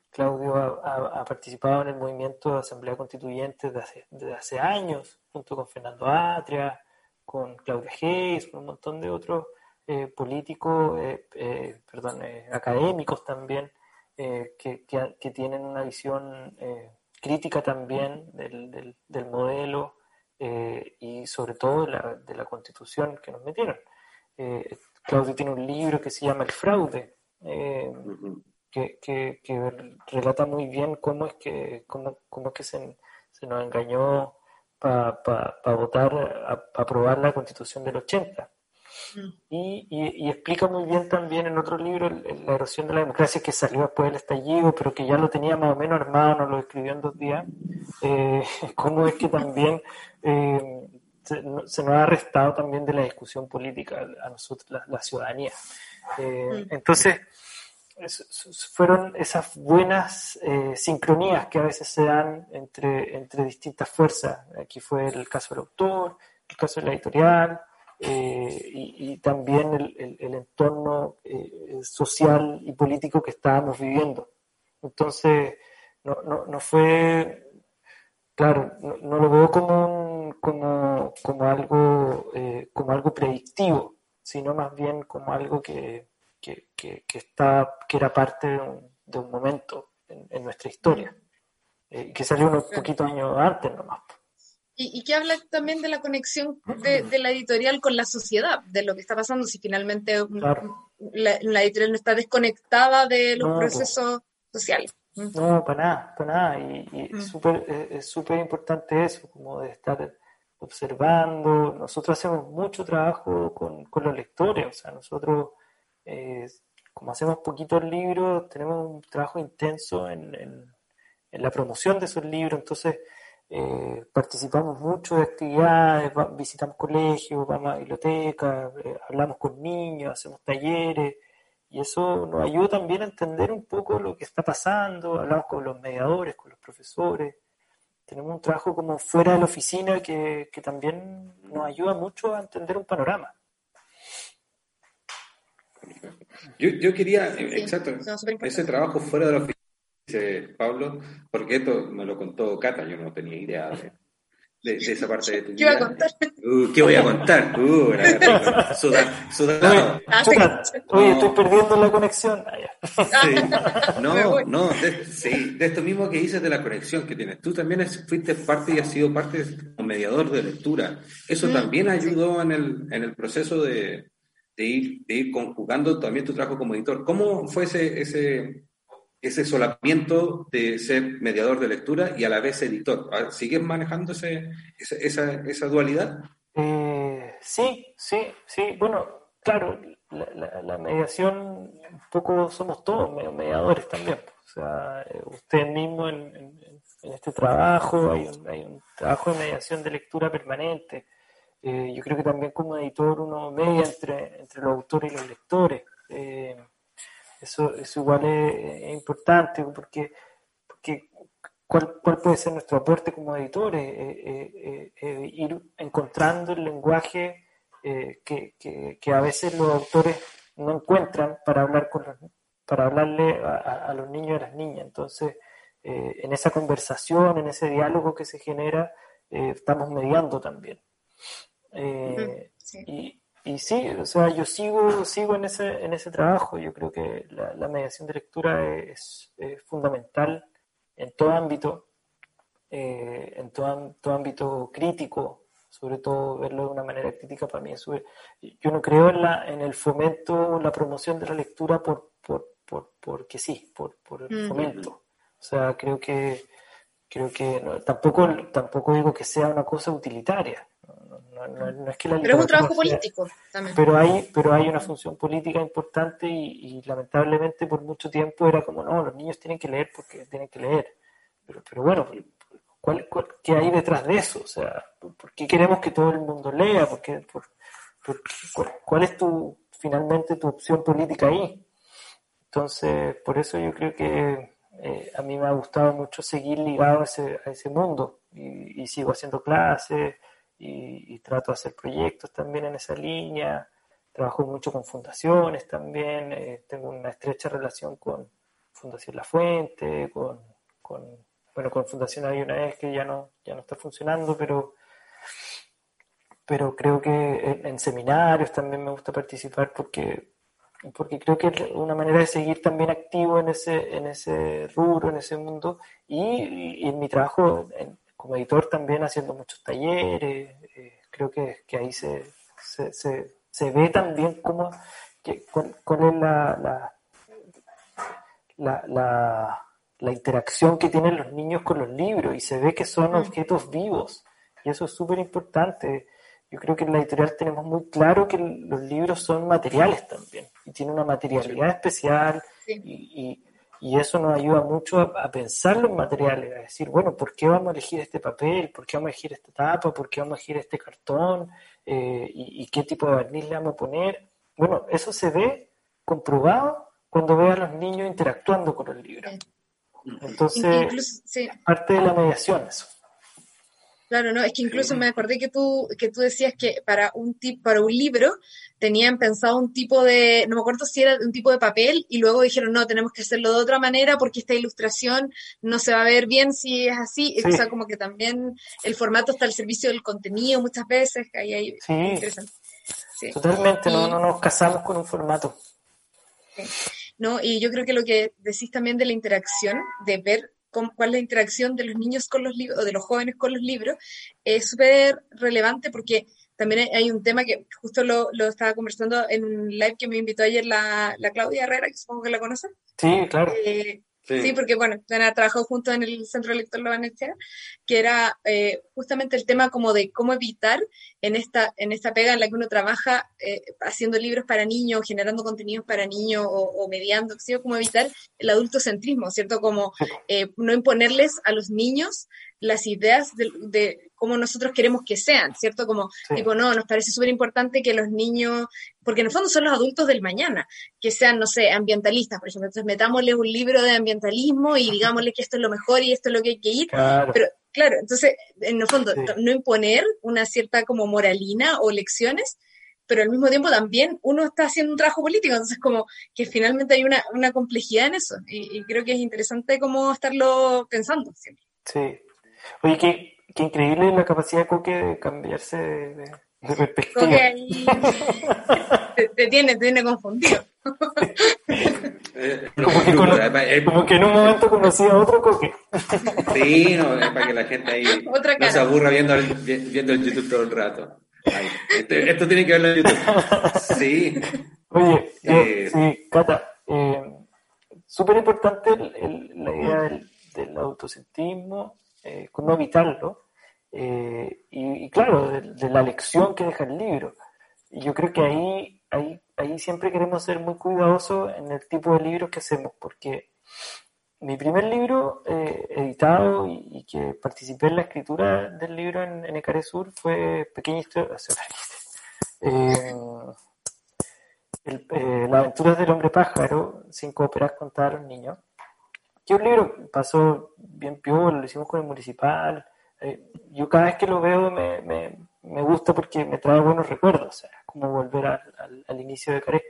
Claudio ha, participado en el movimiento de Asamblea Constituyente desde hace, años, junto con Fernando Atria, con Claudia Hayes, con un montón de otros eh, políticos, eh, perdón, académicos también, que, que, tienen una visión crítica también del, del, del modelo y sobre todo de la, de la constitución que nos metieron. Eh, Claudio tiene un libro que se llama El fraude, eh, que, que, relata muy bien cómo es que, cómo, cómo es que se, se nos engañó para votar, a aprobar la constitución del 80. Mm. Y, y, explica muy bien también en otro libro la erosión de la democracia que salió después del estallido, pero que ya lo tenía más o menos armado, nos lo escribió en dos días, eh, cómo es que también eh, se, nos ha restado también de la discusión política a nosotros, la, ciudadanía. Eh, mm. Entonces, fueron esas buenas eh, sincronías que a veces se dan entre, entre distintas fuerzas. Aquí fue el caso del autor, el caso de la editorial, eh, y, también el, el, entorno social y político que estábamos viviendo. Entonces, no, no, no fue, claro, no, no, lo veo como como, como, algo, eh, como algo predictivo, sino más bien como algo que, que, que, está, que era parte de un, de un momento en, nuestra historia, eh, que salió unos poquitos años antes nomás. Y, y, que habla también de la conexión de, de, la editorial con la sociedad, de lo que está pasando, si finalmente la, la, editorial no está desconectada de los procesos sociales. No, para nada, para nada. Y, y mm. es súper importante eso, como de estar observando. Nosotros hacemos mucho trabajo con, con los lectores, o sea, nosotros, eh, como hacemos poquitos libros, tenemos un trabajo intenso en, en, la promoción de esos libros, entonces eh, participamos mucho de actividades, visitamos colegios, vamos a bibliotecas, eh, hablamos con niños, hacemos talleres. Y eso nos ayuda también a entender un poco lo que está pasando, hablamos con los mediadores, con los profesores, tenemos un trabajo como fuera de la oficina que, que también nos ayuda mucho a entender un panorama. Yo, yo quería, exacto, ese trabajo fuera de la oficina, dice Pablo, porque esto me lo contó Cata, yo no tenía idea de, de, esa parte de tu ¿Qué voy a contar? Uh, ¿Qué voy a contar? Uh, ah, Oye, estoy perdiendo la conexión. Ah, no, no, de, sí, de esto mismo que dices de la conexión que tienes. Tú también fuiste parte y has sido parte como mediador de lectura. Eso mm, también ayudó en el, en el proceso de, de, ir, de ir conjugando también tu trabajo como editor. ¿Cómo fue ese, ese ese solapamiento de ser mediador de lectura y a la vez editor. Ah, ¿Sigues manejando ese, esa, esa, dualidad? Eh, sí, sí, sí. Bueno, claro, la, mediación, un poco somos todos mediadores también. O sea, eh, usted mismo en, este trabajo, hay un, trabajo de mediación de lectura permanente. Eh, yo creo que también como editor uno media entre, entre los autores y los lectores. Eh, eso, eso igual es, importante porque, porque ¿cuál, ¿cuál, puede ser nuestro aporte como editores? ir encontrando el lenguaje que, que, que, a veces los autores no encuentran para hablar con los, para hablarle a, los niños y a las niñas. Entonces, eh, en esa conversación, en ese diálogo que se genera, eh, estamos mediando también. Eh, y, y, sí, o sea, yo sigo, sigo en ese, en ese trabajo. Yo creo que la, mediación de lectura es, fundamental en todo ámbito, en todo, todo ámbito crítico, sobre todo verlo de una manera crítica para mí es yo no creo en la en el fomento la promoción de la lectura por, por, por porque sí por, por el fomento. O sea creo que creo que tampoco tampoco digo que sea una cosa utilitaria no, es que la pero es un trabajo político también pero hay pero hay una función política importante y, lamentablemente por mucho tiempo era como no los niños tienen que leer porque tienen que leer pero, pero bueno ¿Cuál, qué hay detrás de eso? O sea, ¿por qué queremos que todo el mundo lea? ¿Por ¿Cuál es tu, finalmente tu opción política ahí? Entonces, por eso yo creo que eh, a mí me ha gustado mucho seguir ligado a ese, a ese mundo y, sigo haciendo clases y, trato de hacer proyectos también en esa línea. Trabajo mucho con fundaciones también, eh, tengo una estrecha relación con Fundación La Fuente, con, bueno, con Fundación hay una vez que ya no, ya no está funcionando, pero, pero creo que en, seminarios también me gusta participar porque, porque creo que es una manera de seguir también activo en ese, en ese rubro, en ese mundo, y, en mi trabajo como editor también haciendo muchos talleres, eh, creo que, ahí se, se, ve también cómo, cuál, es la, la, la la interacción que tienen los niños con los libros y se ve que son objetos vivos y eso es súper importante. Yo creo que en la editorial tenemos muy claro que los libros son materiales también y tienen una materialidad especial y, eso nos ayuda mucho a, pensar los materiales, a decir, bueno, ¿por qué vamos a elegir este papel? ¿Por qué vamos a elegir esta tapa? ¿Por qué vamos a elegir este cartón? Eh, y, qué tipo de barniz le vamos a poner? Bueno, eso se ve comprobado cuando ve a los niños interactuando con los libros. Entonces, parte de la mediación eso. Claro, no, es que incluso me acordé que tú, que tú decías que para un tip, para un libro tenían pensado un tipo de, no me acuerdo si era un tipo de papel, y luego dijeron, no, tenemos que hacerlo de otra manera porque esta ilustración no se va a ver bien si es así. O sea, como que también el formato está al servicio del contenido muchas veces, que ahí hay interesante. Totalmente, no, no nos casamos con un formato. ¿no? Y yo creo que lo que decís también de la interacción, de ver cuál es la interacción de los niños con los libros, o de los jóvenes con los libros, es súper relevante porque también hay un tema que justo lo, estaba conversando en un live que me invitó ayer la, Claudia Herrera, que supongo que la conocen. Sí, claro. Eh, Sí. porque bueno, han trabajado juntos en el Centro Lector La que era eh, justamente el tema como de cómo evitar en esta, en esta pega en la que uno trabaja eh, haciendo libros para niños, generando contenidos para niños o, mediando, ¿sí? cómo evitar el adultocentrismo, ¿cierto? Como eh, no imponerles a los niños las ideas de, cómo nosotros queremos que sean, ¿cierto? Como, tipo, no, nos parece súper importante que los niños, porque en el fondo son los adultos del mañana, que sean, no sé, ambientalistas, por ejemplo. Entonces, metámosle un libro de ambientalismo y digámosle que esto es lo mejor y esto es lo que hay que ir. Pero, claro, entonces, en el fondo, no imponer una cierta como moralina o lecciones, pero al mismo tiempo también uno está haciendo un trabajo político, entonces como que finalmente hay una, una complejidad en eso, y, y, creo que es interesante como estarlo pensando siempre. Sí, Oye, qué, qué increíble la capacidad de Coque de cambiarse de, perspectiva. Coque ahí te, tiene, te tiene confundido. Eh, como, que eh, como, que en un momento conocía a otro Coque. Sí, no, es para que la gente ahí no se aburra viendo el, viendo el YouTube todo el rato. Este, esto tiene que verlo en YouTube. Sí. Oye, eh, sí, Cata, eh, súper importante la idea del, del autocentismo, eh, cómo evitarlo, eh, y, claro, de, la lección que deja el libro. Y yo creo que ahí, ahí, ahí siempre queremos ser muy cuidadosos en el tipo de libros que hacemos, porque mi primer libro eh, editado y, que participé en la escritura del libro en, en Sur fue Pequeña Historia, eh, eh, Las aventuras del hombre pájaro, cinco óperas contadas a los niños. Que un libro pasó bien peor, lo hicimos con el municipal. yo cada vez que lo veo me, me, me, gusta porque me trae buenos recuerdos, o sea, como volver al, al, inicio de Caré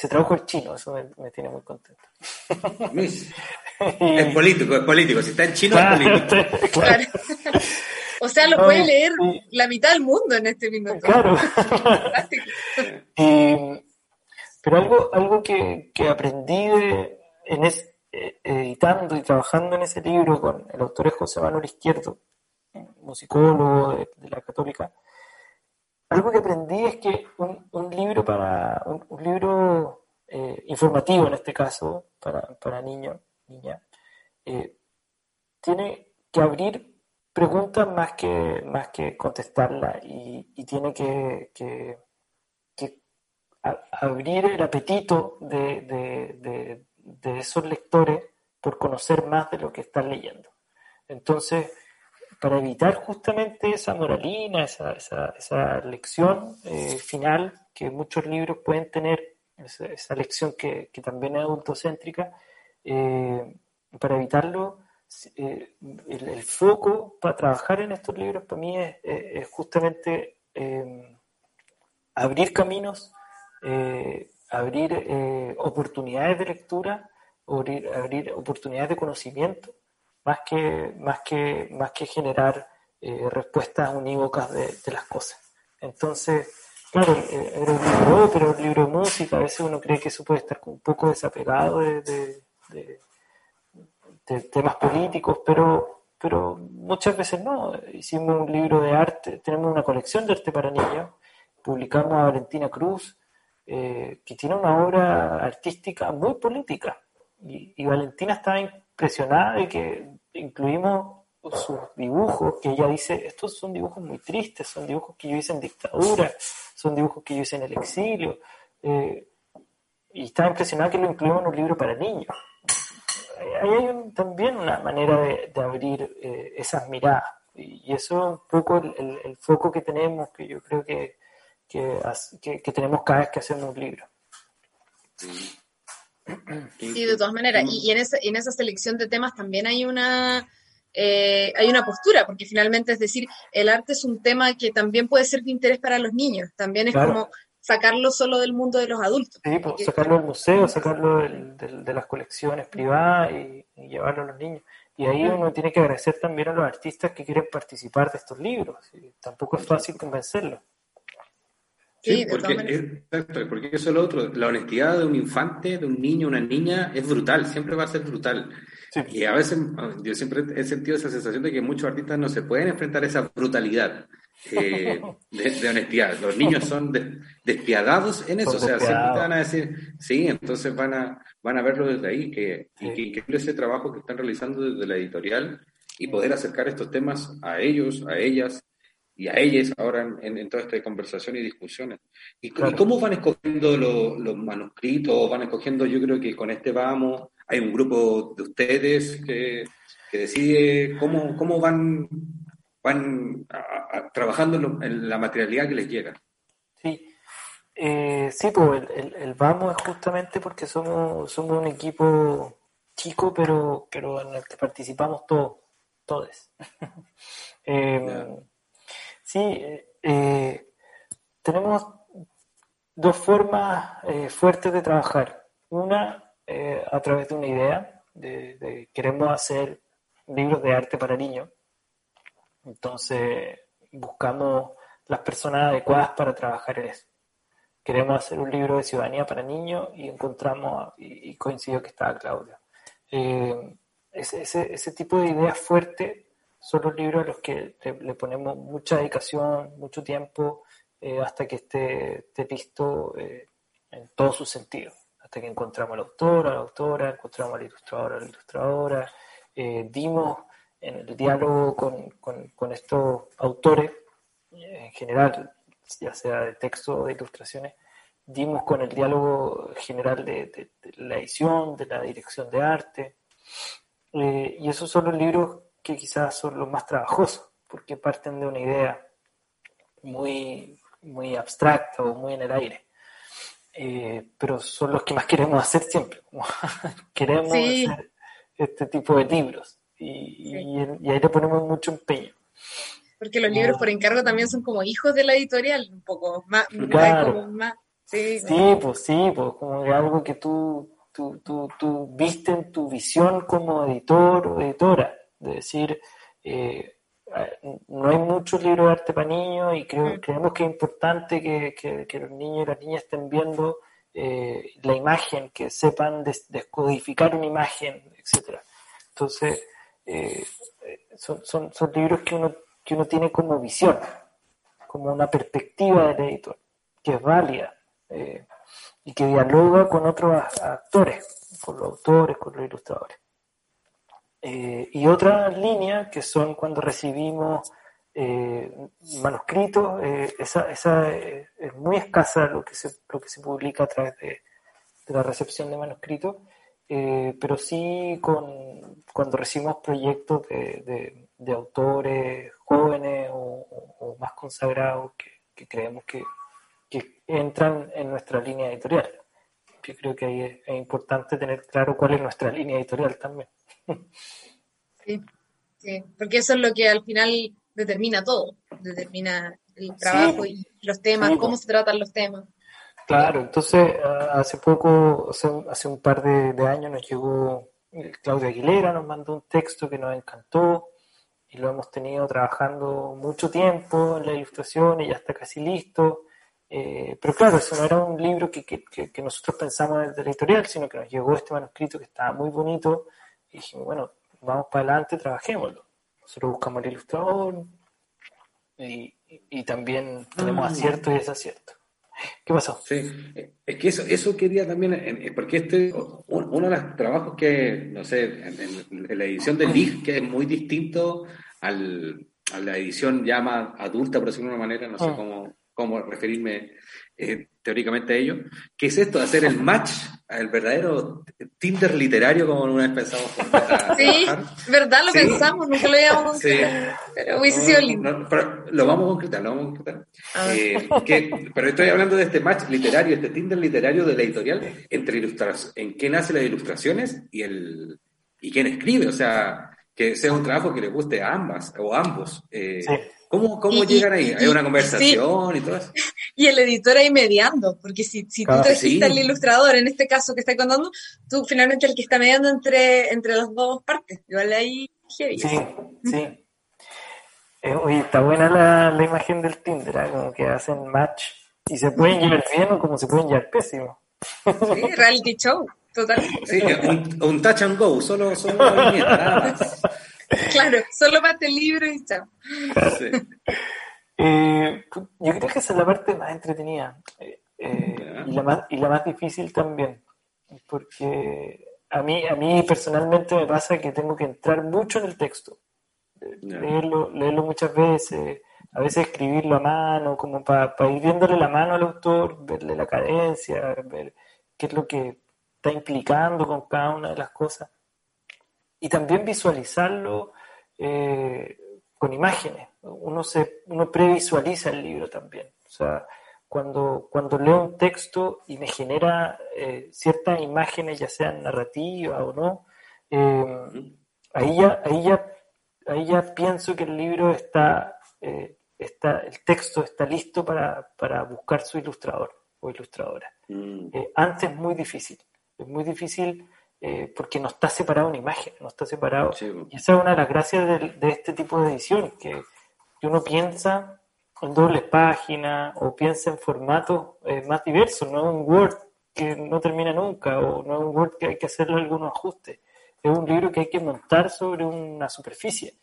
se tradujo el chino, eso me, tiene muy contento. es político, es político. Si está en chino, es político. O sea, lo puede leer la mitad del mundo en este minuto. Claro. pero algo, algo que, aprendí en eh, editando y trabajando en ese libro con el autor José Manuel Izquierdo, musicólogo de la Católica, algo que aprendí es que un, libro para un, libro eh, informativo en este caso para, para niños niña eh, tiene que abrir preguntas más que más que contestarlas y, tiene que, que, abrir el apetito de esos lectores por conocer más de lo que están leyendo. Entonces para evitar justamente esa moralina, esa, esa, lección eh, final que muchos libros pueden tener, esa, lección que, también es adultocéntrica, eh, para evitarlo, eh, el, foco para trabajar en estos libros para mí es, justamente abrir caminos, abrir oportunidades de lectura, abrir, abrir oportunidades de conocimiento más que, más que, más que generar eh, respuestas unívocas de, las cosas. Entonces, claro, eh, era un libro pero un libro de música, a veces uno cree que eso puede estar un poco desapegado de, temas políticos, pero, pero muchas veces no. Hicimos un libro de arte, tenemos una colección de arte para niños, publicamos a Valentina Cruz, eh, que tiene una obra artística muy política. Y, Valentina estaba impresionada de que incluimos sus dibujos, que ella dice, estos son dibujos muy tristes, son dibujos que yo hice en dictadura, son dibujos que yo hice en el exilio, eh, y estaba impresionada que lo incluimos en un libro para niños. Ahí hay también una manera de, abrir eh, esas miradas, y, eso es un poco el, foco que tenemos, que yo creo que, que, tenemos cada vez que hacemos un libro. Sí, de todas maneras. Y, en, esa, en esa selección de temas también hay una, eh, hay una postura, porque finalmente, es decir, el arte es un tema que también puede ser de interés para los niños. También es como sacarlo solo del mundo de los adultos. Sí, pues, sacarlo del museo, sacarlo de las colecciones privadas y, llevarlo a los niños. Y ahí uno tiene que agradecer también a los artistas que quieren participar de estos libros. Tampoco es fácil convencerlos. Sí, porque, exacto, porque eso es lo otro. La honestidad de un infante, de un niño, una niña, es brutal, siempre va a ser brutal. Y a veces yo siempre he sentido esa sensación de que muchos artistas no se pueden enfrentar a esa brutalidad eh, de, honestidad. Los niños son despiadados en eso, o sea, siempre te van a decir, sí, entonces van a, van a verlo desde ahí, que, y que ese trabajo que están realizando desde la editorial y poder acercar estos temas a ellos, a ellas, y a ellas ahora en, toda esta conversación y discusiones. ¿Y, cómo van escogiendo los manuscritos? ¿Van escogiendo, yo creo que con este vamos, hay un grupo de ustedes que, que decide cómo, cómo van, van trabajando en, la materialidad que les llega? Sí. Eh, sí, pues el, el, vamos es justamente porque somos, somos un equipo chico, pero, pero en el que participamos todos, todos. eh, Sí, eh, tenemos dos formas eh, fuertes de trabajar. Una, eh, a través de una idea, de, queremos hacer libros de arte para niños. Entonces, buscamos las personas adecuadas para trabajar en eso. Queremos hacer un libro de ciudadanía para niños y encontramos, y, coincidió que estaba Claudio. ese, tipo de ideas fuertes son los libros a los que le, ponemos mucha dedicación, mucho tiempo, eh, hasta que esté, listo eh, en todos sus sentidos, hasta que encontramos al autor, a la autora, encontramos al ilustrador, a la ilustradora, eh, dimos en el diálogo con, estos autores, en general, ya sea de texto o de ilustraciones, dimos con el diálogo general de, la edición, de la dirección de arte, y esos son los libros que quizás son los más trabajosos, porque parten de una idea muy, muy abstracta o muy en el aire. Eh, pero son los que más queremos hacer siempre. queremos hacer este tipo de libros y, ahí le ponemos mucho empeño. Porque los libros por encargo también son como hijos de la editorial, un poco más. sí, pues sí, pues como algo que tú, tú, tú, tú viste en tu visión como editor o editora, de decir, eh, no hay muchos libros de arte para niños y creo, mm. creemos que es importante que, los niños y las niñas estén viendo eh, la imagen, que sepan descodificar una imagen, etcétera. Entonces, eh, son, son, son, libros que uno, que uno tiene como visión, como una perspectiva del editor, que es válida eh, y que dialoga con otros actores, con los autores, con los ilustradores. Eh, y otra línea que son cuando recibimos eh, manuscritos, eh, esa, esa es muy escasa lo que, se, lo que se publica a través de, la recepción de manuscritos, pero sí con, cuando recibimos proyectos de, autores jóvenes o, más consagrados que, creemos que, que, entran en nuestra línea editorial. Yo creo que ahí es importante tener claro cuál es nuestra línea editorial también. Sí, sí, porque eso es lo que al final determina todo, determina el trabajo y los temas, cómo se tratan los temas. Claro, entonces hace poco, hace, un par de, años nos llegó Claudia Aguilera, nos mandó un texto que nos encantó y lo hemos tenido trabajando mucho tiempo en la ilustración y ya está casi listo. Eh, pero claro, eso no era un libro que, que, que, nosotros pensamos desde la editorial, sino que nos llegó este manuscrito que estaba muy bonito y dijimos, bueno, vamos para adelante, trabajémoslo. Nosotros buscamos el ilustrador y, y también tenemos ah. acierto y desacierto. ¿Qué pasó? Sí, es que eso, eso quería también, porque este, uno de los trabajos que, no sé, en, la edición de Lig, que es muy distinto al, a la edición ya más adulta, por decirlo de una manera, no sé ah. cómo, cómo referirme eh, teóricamente a ello, que es esto de hacer el match al verdadero Tinder literario como una vez pensamos. Sí, verdad, lo pensamos, nunca lo habíamos concretado, pero hubiese sido lindo. lo vamos a concretar, lo vamos a concretar. Ah. Eh, pero estoy hablando de este match literario, este Tinder literario de la editorial entre ilustraciones, en qué nacen las ilustraciones y, el, y quién escribe, o sea, que sea un trabajo que le guste a ambas o a ambos. Eh, ¿Cómo, cómo llegan ahí? ¿Hay una conversación y todo eso? Y el editor ahí mediando, porque si, si tú te dijiste el ilustrador, en este caso que está contando, tú finalmente el que está mediando entre, entre las dos partes. Igual ahí Sí, sí. Eh, oye, está buena la, la imagen del Tinder, ¿eh? como que hacen match y se pueden llevar bien o como se pueden llevar pésimo. Sí, reality show, total. Sí, un, un touch and go, solo, solo nada más. Claro, solo mate el libro y chao. Eh, yo creo que esa es la parte más entretenida eh, eh, y, la más, y la más difícil también, porque a mí, a mí personalmente me pasa que tengo que entrar mucho en el texto, leerlo, leerlo muchas veces, a veces escribirlo a mano, como para ir viéndole la mano al autor, verle la cadencia, ver qué es lo que está implicando con cada una de las cosas y también visualizarlo eh, con imágenes. Uno, se, uno previsualiza el libro también. O sea, cuando, cuando leo un texto y me genera eh, ciertas imágenes, ya sean narrativas o no, eh, ahí, ya, ahí, ya, ahí ya pienso que el libro está, está el texto está listo para, para buscar su ilustrador o ilustradora. Mm. antes es muy difícil. Es muy difícil eh, porque no está separado una imagen, no está separado. Y esa es una de las gracias de, este tipo de edición, que, uno piensa en dobles páginas o piensa en formatos eh, más diversos, no un Word que no termina nunca o no es un Word que hay que hacerle algunos ajustes. Es un libro que hay que montar sobre una superficie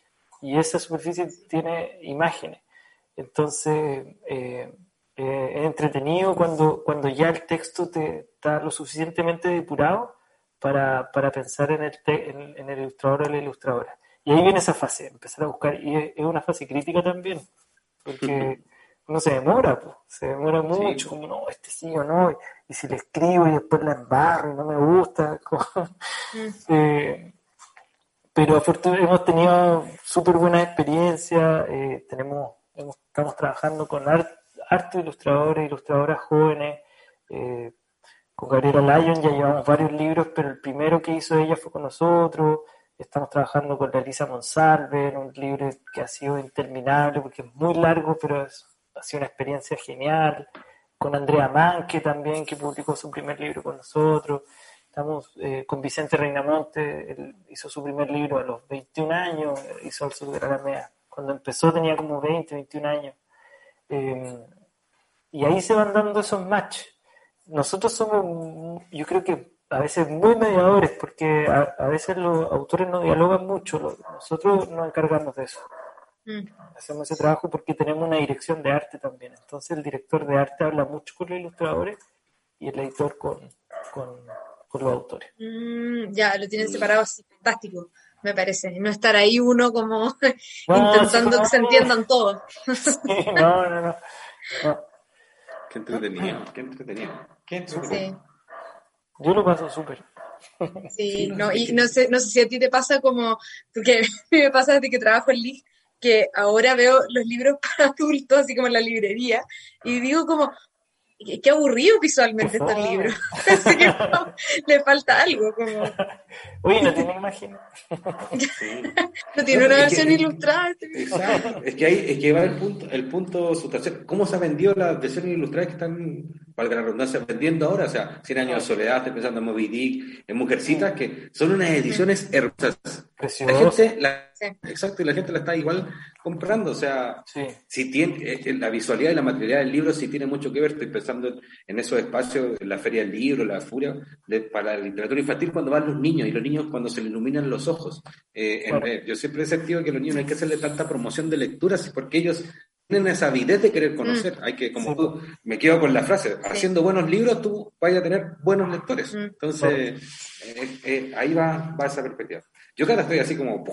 y esa superficie tiene imágenes. Entonces, eh, eh, es entretenido cuando, cuando ya el texto te está lo suficientemente depurado para, para pensar en el, en, el ilustrador o la ilustradora. Y ahí viene esa fase, empezar a buscar, y es, una fase crítica también, porque uno se demora, pues, se demora mucho, como no, este sí o no, y, si le escribo y después la embarro y no me gusta. Eh, pero afortunadamente hemos tenido súper buena experiencia, eh, tenemos, estamos trabajando con arte, ilustradores, ilustradoras jóvenes, eh, con Gabriela Lyon ya llevamos varios libros, pero el primero que hizo ella fue con nosotros, estamos trabajando con la Elisa Monsalve un libro que ha sido interminable porque es muy largo, pero ha sido una experiencia genial, con Andrea Manque también, que publicó su primer libro con nosotros, Estamos eh, con Vicente Reinamonte, él hizo su primer libro a los 21 años, hizo El Sur de la Alameda. Cuando empezó tenía como 20, 21 años. Eh, y ahí se van dando esos matches. Nosotros somos, yo creo que a veces muy mediadores, porque a, veces los autores no dialogan mucho, nosotros nos encargamos de eso. Mm. Hacemos ese trabajo porque tenemos una dirección de arte también. Entonces el director de arte habla mucho con los ilustradores y el editor con, con, por los autores. Mm, ya, lo tienen separado así, fantástico, me parece. No estar ahí uno como intentando que se entiendan todos. no, no, no, Qué entretenido, qué entretenido. Qué entretenido. Yo lo paso súper. Sí, no, y no sé, no sé si a ti te pasa como, porque a mí me pasa desde que trabajo en LIG, que ahora veo los libros para adultos, así como en la librería, y digo como, qué aburrido visualmente este libro. le falta algo. Como... Uy, no tiene imagen. no tiene una versión ilustrada. Este es que, ahí, es que va el punto, el punto sustancial. ¿Cómo se ha vendido las versiones ilustradas que están, valga la redundancia, vendiendo ahora? O sea, 100 años de soledad, estoy pensando en Moby Dick, en Mujercitas, que son unas ediciones hermosas. La gente, la, exacto, y la gente la está igual comprando. O sea, si tiene eh, eh, la visualidad y la materialidad del libro sí tiene mucho que ver. Estoy pensando en esos espacios, en la feria del libro, la furia, de, para la literatura infantil cuando van los niños y los niños cuando se le iluminan los ojos. Eh, yo siempre he sentido que a los niños no hay que hacerle tanta promoción de lecturas porque ellos tienen esa avidez de querer conocer. Mm. Hay que, como tú, me quedo con la frase, haciendo buenos libros tú vayas a tener buenos lectores. Mm. Entonces, ahí va, va esa perspectiva. Yo cada estoy así como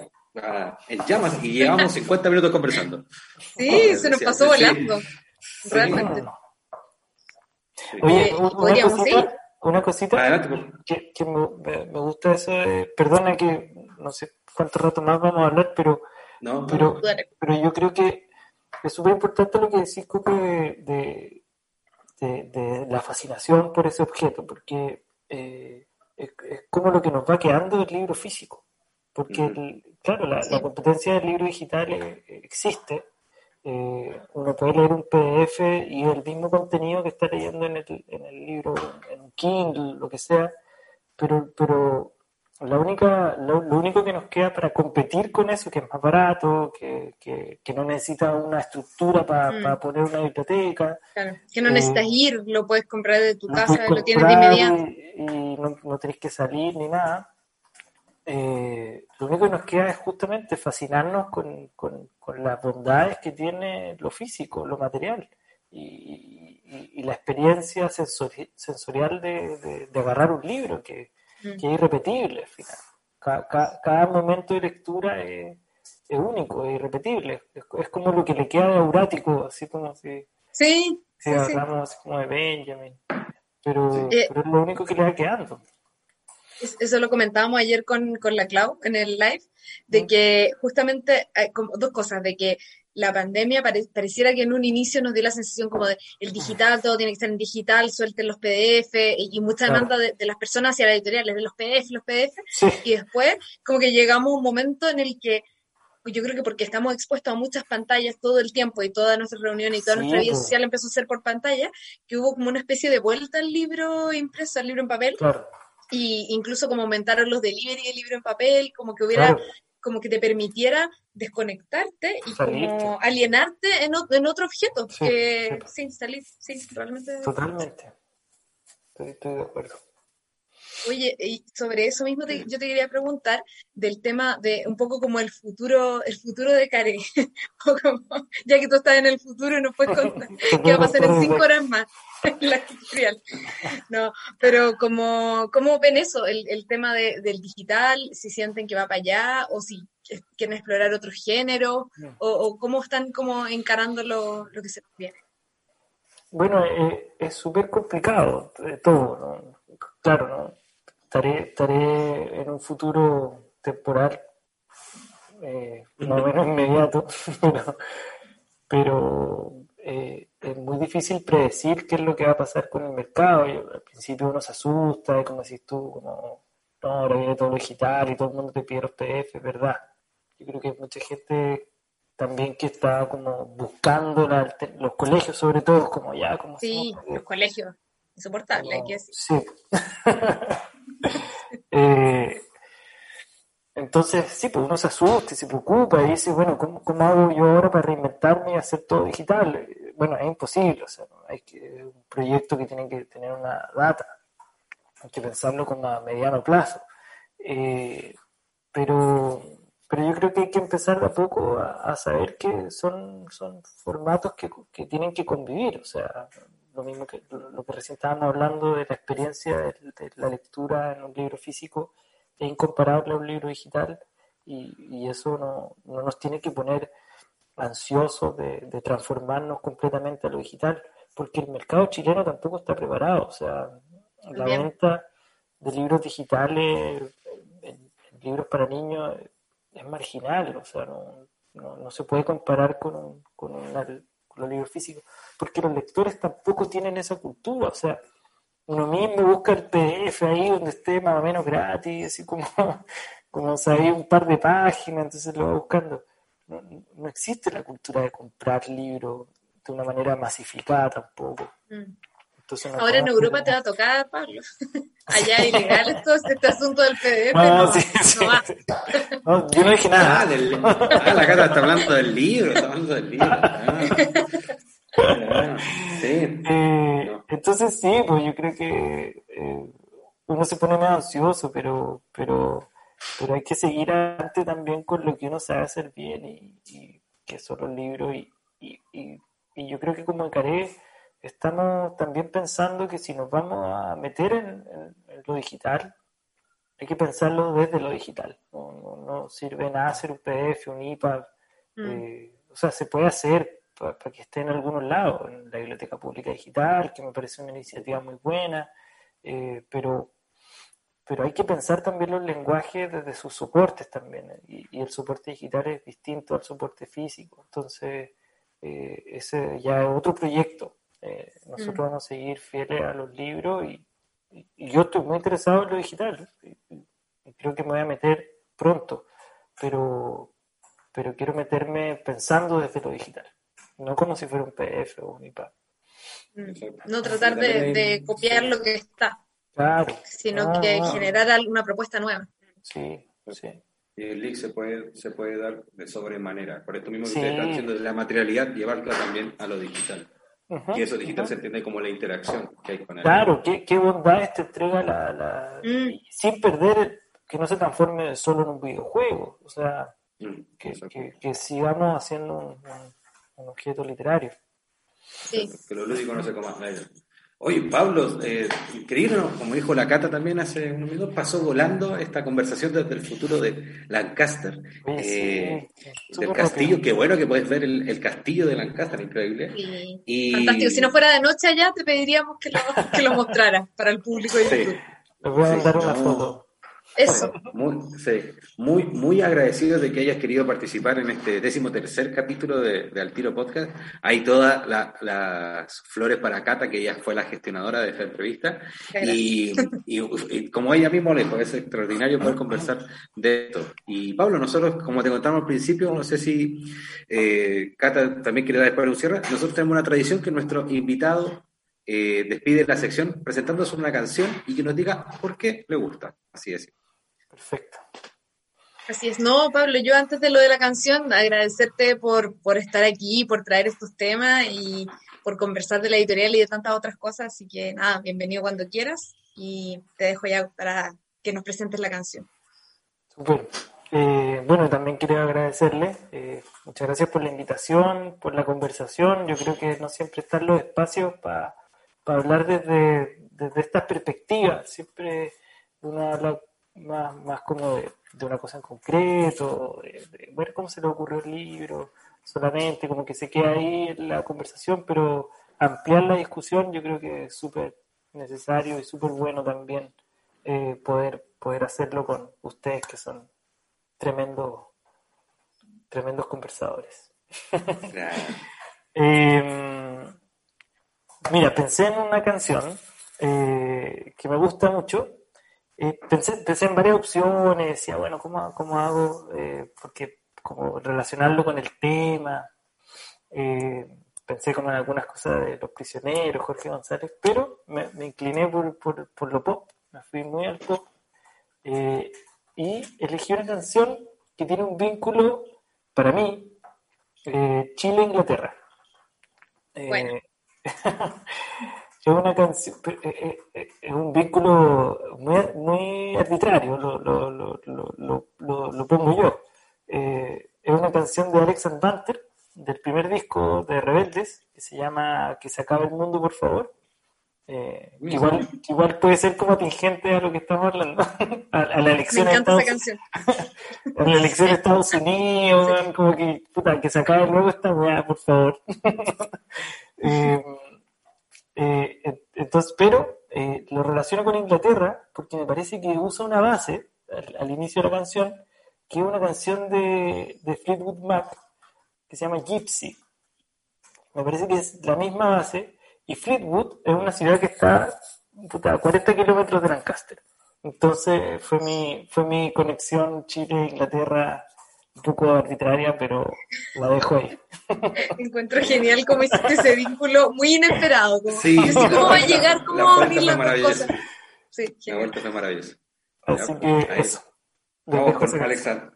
en llamas y llevamos 50 minutos conversando. Sí, se nos pasó volando. Realmente. Oye, una, cosita, una cosita que, que me, me, gusta eso, perdona que no sé cuánto rato más vamos a hablar, pero, pero, pero yo creo que es súper importante lo que decís, Coque, de, de, de, la fascinación por ese objeto, porque eh, es, como lo que nos va quedando del libro físico. Porque, claro, la, competencia del libro digital eh, existe. Eh, uno puede leer un PDF y el mismo contenido que está leyendo en el, en el libro, en un Kindle, lo que sea, pero, pero la única, lo, único que nos queda para competir con eso, que es más barato, que, que, no necesita una estructura para mm. poner una biblioteca. Claro, que no necesitas eh, ir, lo puedes comprar de tu casa, lo tienes de inmediato. Y, no, no tenés que salir ni nada. Eh, lo único que nos queda es justamente fascinarnos con, las bondades que tiene lo físico, lo material y, la experiencia sensorial de, agarrar un libro que, mm. es irrepetible al final. Cada, momento de lectura es, único, es irrepetible. Es, como lo que le queda de aurático, así como si, sí, hablamos como de Benjamin. Pero, eh, pero es lo único que le va quedando eso lo comentábamos ayer con, con la Clau en el live, de que justamente hay como dos cosas, de que la pandemia pareciera que en un inicio nos dio la sensación como de el digital, todo tiene que estar en digital, suelten los PDF y, mucha demanda de, las personas hacia la editorial, de los PDF, los PDF, y después como que llegamos a un momento en el que yo creo que porque estamos expuestos a muchas pantallas todo el tiempo y toda nuestra reunión y toda nuestra vida social empezó a ser por pantalla, que hubo como una especie de vuelta al libro impreso, al libro en papel. Claro y incluso como aumentaron los delivery de libro en papel, como que hubiera, como que te permitiera desconectarte y como alienarte en, en otro objeto, que sin salir, sí, realmente. Totalmente. Estoy, de acuerdo. Oye, y sobre eso mismo yo te quería preguntar del tema de un poco como el futuro, el futuro de Care, ya que tú estás en el futuro y nos puedes contar qué va a pasar en cinco horas más en la industrial. No, pero como, ¿cómo ven eso? El, el tema de, del digital, si sienten que va para allá o si quieren explorar otro género o, o cómo están como encarando lo, lo que se viene. Bueno, eh, es súper complicado eh, todo, ¿no? Claro, ¿no? Estaré, estaré en un futuro temporal, eh, más o menos inmediato, pero, es muy difícil predecir qué es lo que va a pasar con el mercado. al principio uno se asusta, como decís tú, como, no, ahora viene todo lo digital y todo el mundo te pide los PDF, ¿verdad? Yo creo que hay mucha gente también que está como buscando los colegios sobre todo, como ya, como... Sí, los colegios, insoportable, hay que decir. Sí. Eh, entonces, sí, pues uno se asusta, se preocupa y dice, bueno, ¿cómo, ¿cómo, hago yo ahora para reinventarme y hacer todo digital? Bueno, es imposible, o sea, hay que, un proyecto que tiene que tener una data, hay que pensarlo como a mediano plazo. Eh, pero pero yo creo que hay que empezar de a poco a, saber que son, son formatos que, que, tienen que convivir. O sea, lo mismo que lo que recién estábamos hablando de la experiencia de, la lectura en un libro físico es incomparable a un libro digital y, y eso no, no, nos tiene que poner ansiosos de, de, transformarnos completamente a lo digital, porque el mercado chileno tampoco está preparado. O sea, la venta de libros digitales, libros para niños, es marginal, o sea, no, no, se puede comparar con, con, los libros físicos, porque los lectores tampoco tienen esa cultura, o sea, uno mismo busca el PDF ahí donde esté más o menos gratis, así como, como sabía un par de páginas, entonces lo va buscando. No, no, existe la cultura de comprar libros de una manera masificada tampoco. Mm. Ahora en Europa te va a tocar, Pablo. Allá es ilegal esto, este asunto del PDF. No, sí, sí, no, yo no dije nada. Ah, del, ah, la cara está hablando del libro, está hablando del libro. Ah. Sí. Eh, entonces sí, pues yo creo que eh, uno se pone más ansioso, pero, pero, pero hay que seguir adelante también con lo que uno sabe hacer bien y, y que son los libros y, y, y, y yo creo que como encaré estamos también pensando que si nos vamos a meter en, lo digital, hay que pensarlo desde lo digital. No, sirve nada hacer un PDF, un IPA. Mm. Eh, o sea, se puede hacer para, que esté en algunos lados, en la Biblioteca Pública Digital, que me parece una iniciativa muy buena, eh, pero, pero hay que pensar también los lenguajes desde sus soportes también. Y, el soporte digital es distinto al soporte físico. Entonces, eh, ese ya es otro proyecto. Eh, nosotros mm. vamos a seguir fieles a los libros y, yo estoy muy interesado en lo digital. Y, creo que me voy a meter pronto, pero, pero quiero meterme pensando desde lo digital, no como si fuera un PDF o un IPA. Mm. No tratar de, copiar lo que está, sino que generar alguna propuesta nueva. Sí, sí. Y el link se puede, se puede dar de sobremanera. Por esto mismo que ustedes están haciendo de la materialidad, llevarla también a lo digital. Y eso digital se entiende como la interacción que hay con él. Claro, qué, qué bondad te entrega la, la mm. sin perder que no se transforme solo en un videojuego, o sea, mm, que, que, sigamos haciendo un, un, objeto literario. Sí. Que lo lúdico no se coma. Oye, Pablo, eh, increíble, como dijo la Cata también hace unos minutos, pasó volando esta conversación desde el futuro de Lancaster. Eh, del castillo, qué bueno que puedes ver el, castillo de Lancaster, increíble. Y... Fantástico, si no fuera de noche allá, te pediríamos que lo, que lo mostrara para el público de YouTube. Les voy a dar una foto. Eso. Muy, muy, muy agradecido de que hayas querido participar en este décimo tercer capítulo de, de Altiro Podcast. Hay todas las flores para Cata, que ella fue la gestionadora de esta entrevista. Y, y, como ella misma le dijo, es extraordinario poder conversar de esto. Y Pablo, nosotros, como te contamos al principio, no sé si eh, Cata también quiere dar después un cierre, nosotros tenemos una tradición que nuestro invitado eh, despide la sección presentándose una canción y que nos diga por qué le gusta. Así es. Perfecto. Así es, no, Pablo, yo antes de lo de la canción, agradecerte por, por estar aquí, por traer estos temas y por conversar de la editorial y de tantas otras cosas, así que nada, bienvenido cuando quieras. y te dejo ya para que nos presentes la canción. Super. Eh, bueno, también quiero agradecerle. Eh, muchas gracias por la invitación, por la conversación. Yo creo que no siempre están los espacios para hablar desde, desde estas perspectivas. Siempre habla más, más como de, una cosa en concreto, de, ver cómo se le ocurrió el libro, solamente como que se queda ahí en la conversación, pero ampliar la discusión yo creo que es súper necesario y súper bueno también eh, poder, poder hacerlo con ustedes que son tremendos, tremendos conversadores. Em, mira, pensé en una canción eh, que me gusta mucho. Eh, pensé, pensé, en varias opciones, decía, bueno, ¿cómo, cómo hago? Eh, porque como relacionarlo con el tema. pensé como en algunas cosas de Los Prisioneros, Jorge González, pero me, incliné por, por, por, lo pop, me fui muy al pop y elegí una canción que tiene un vínculo, para mí, eh, Chile-Inglaterra. Eh, es una canción, eh, es un vínculo muy, muy arbitrario, lo, lo, lo, lo, pongo yo. es una canción de Alex Banter, del primer disco de Rebeldes, que se llama Que se acabe el mundo, por favor. Eh, igual, igual puede ser como atingente a lo que estamos hablando. a, la elección de Estados, a la elección de Estados Unidos, como que, puta, que se acabe luego esta weá, por favor. Eh, eh, entonces, pero lo relaciono con Inglaterra porque me parece que usa una base al, inicio de la canción, que es una canción de, de Fleetwood Mac que se llama Gypsy. Me parece que es la misma base y Fleetwood es una ciudad que está a 40 kilómetros de Lancaster. Entonces fue mi, fue mi conexión Chile-Inglaterra un poco arbitraria, pero la dejo ahí. Encuentro genial cómo hiciste ese vínculo muy inesperado. Como, sí, cómo va a llegar, cómo va a unir las dos cosas. Sí, la vuelta fue maravillosa. Así que eso. Vamos con Alexander.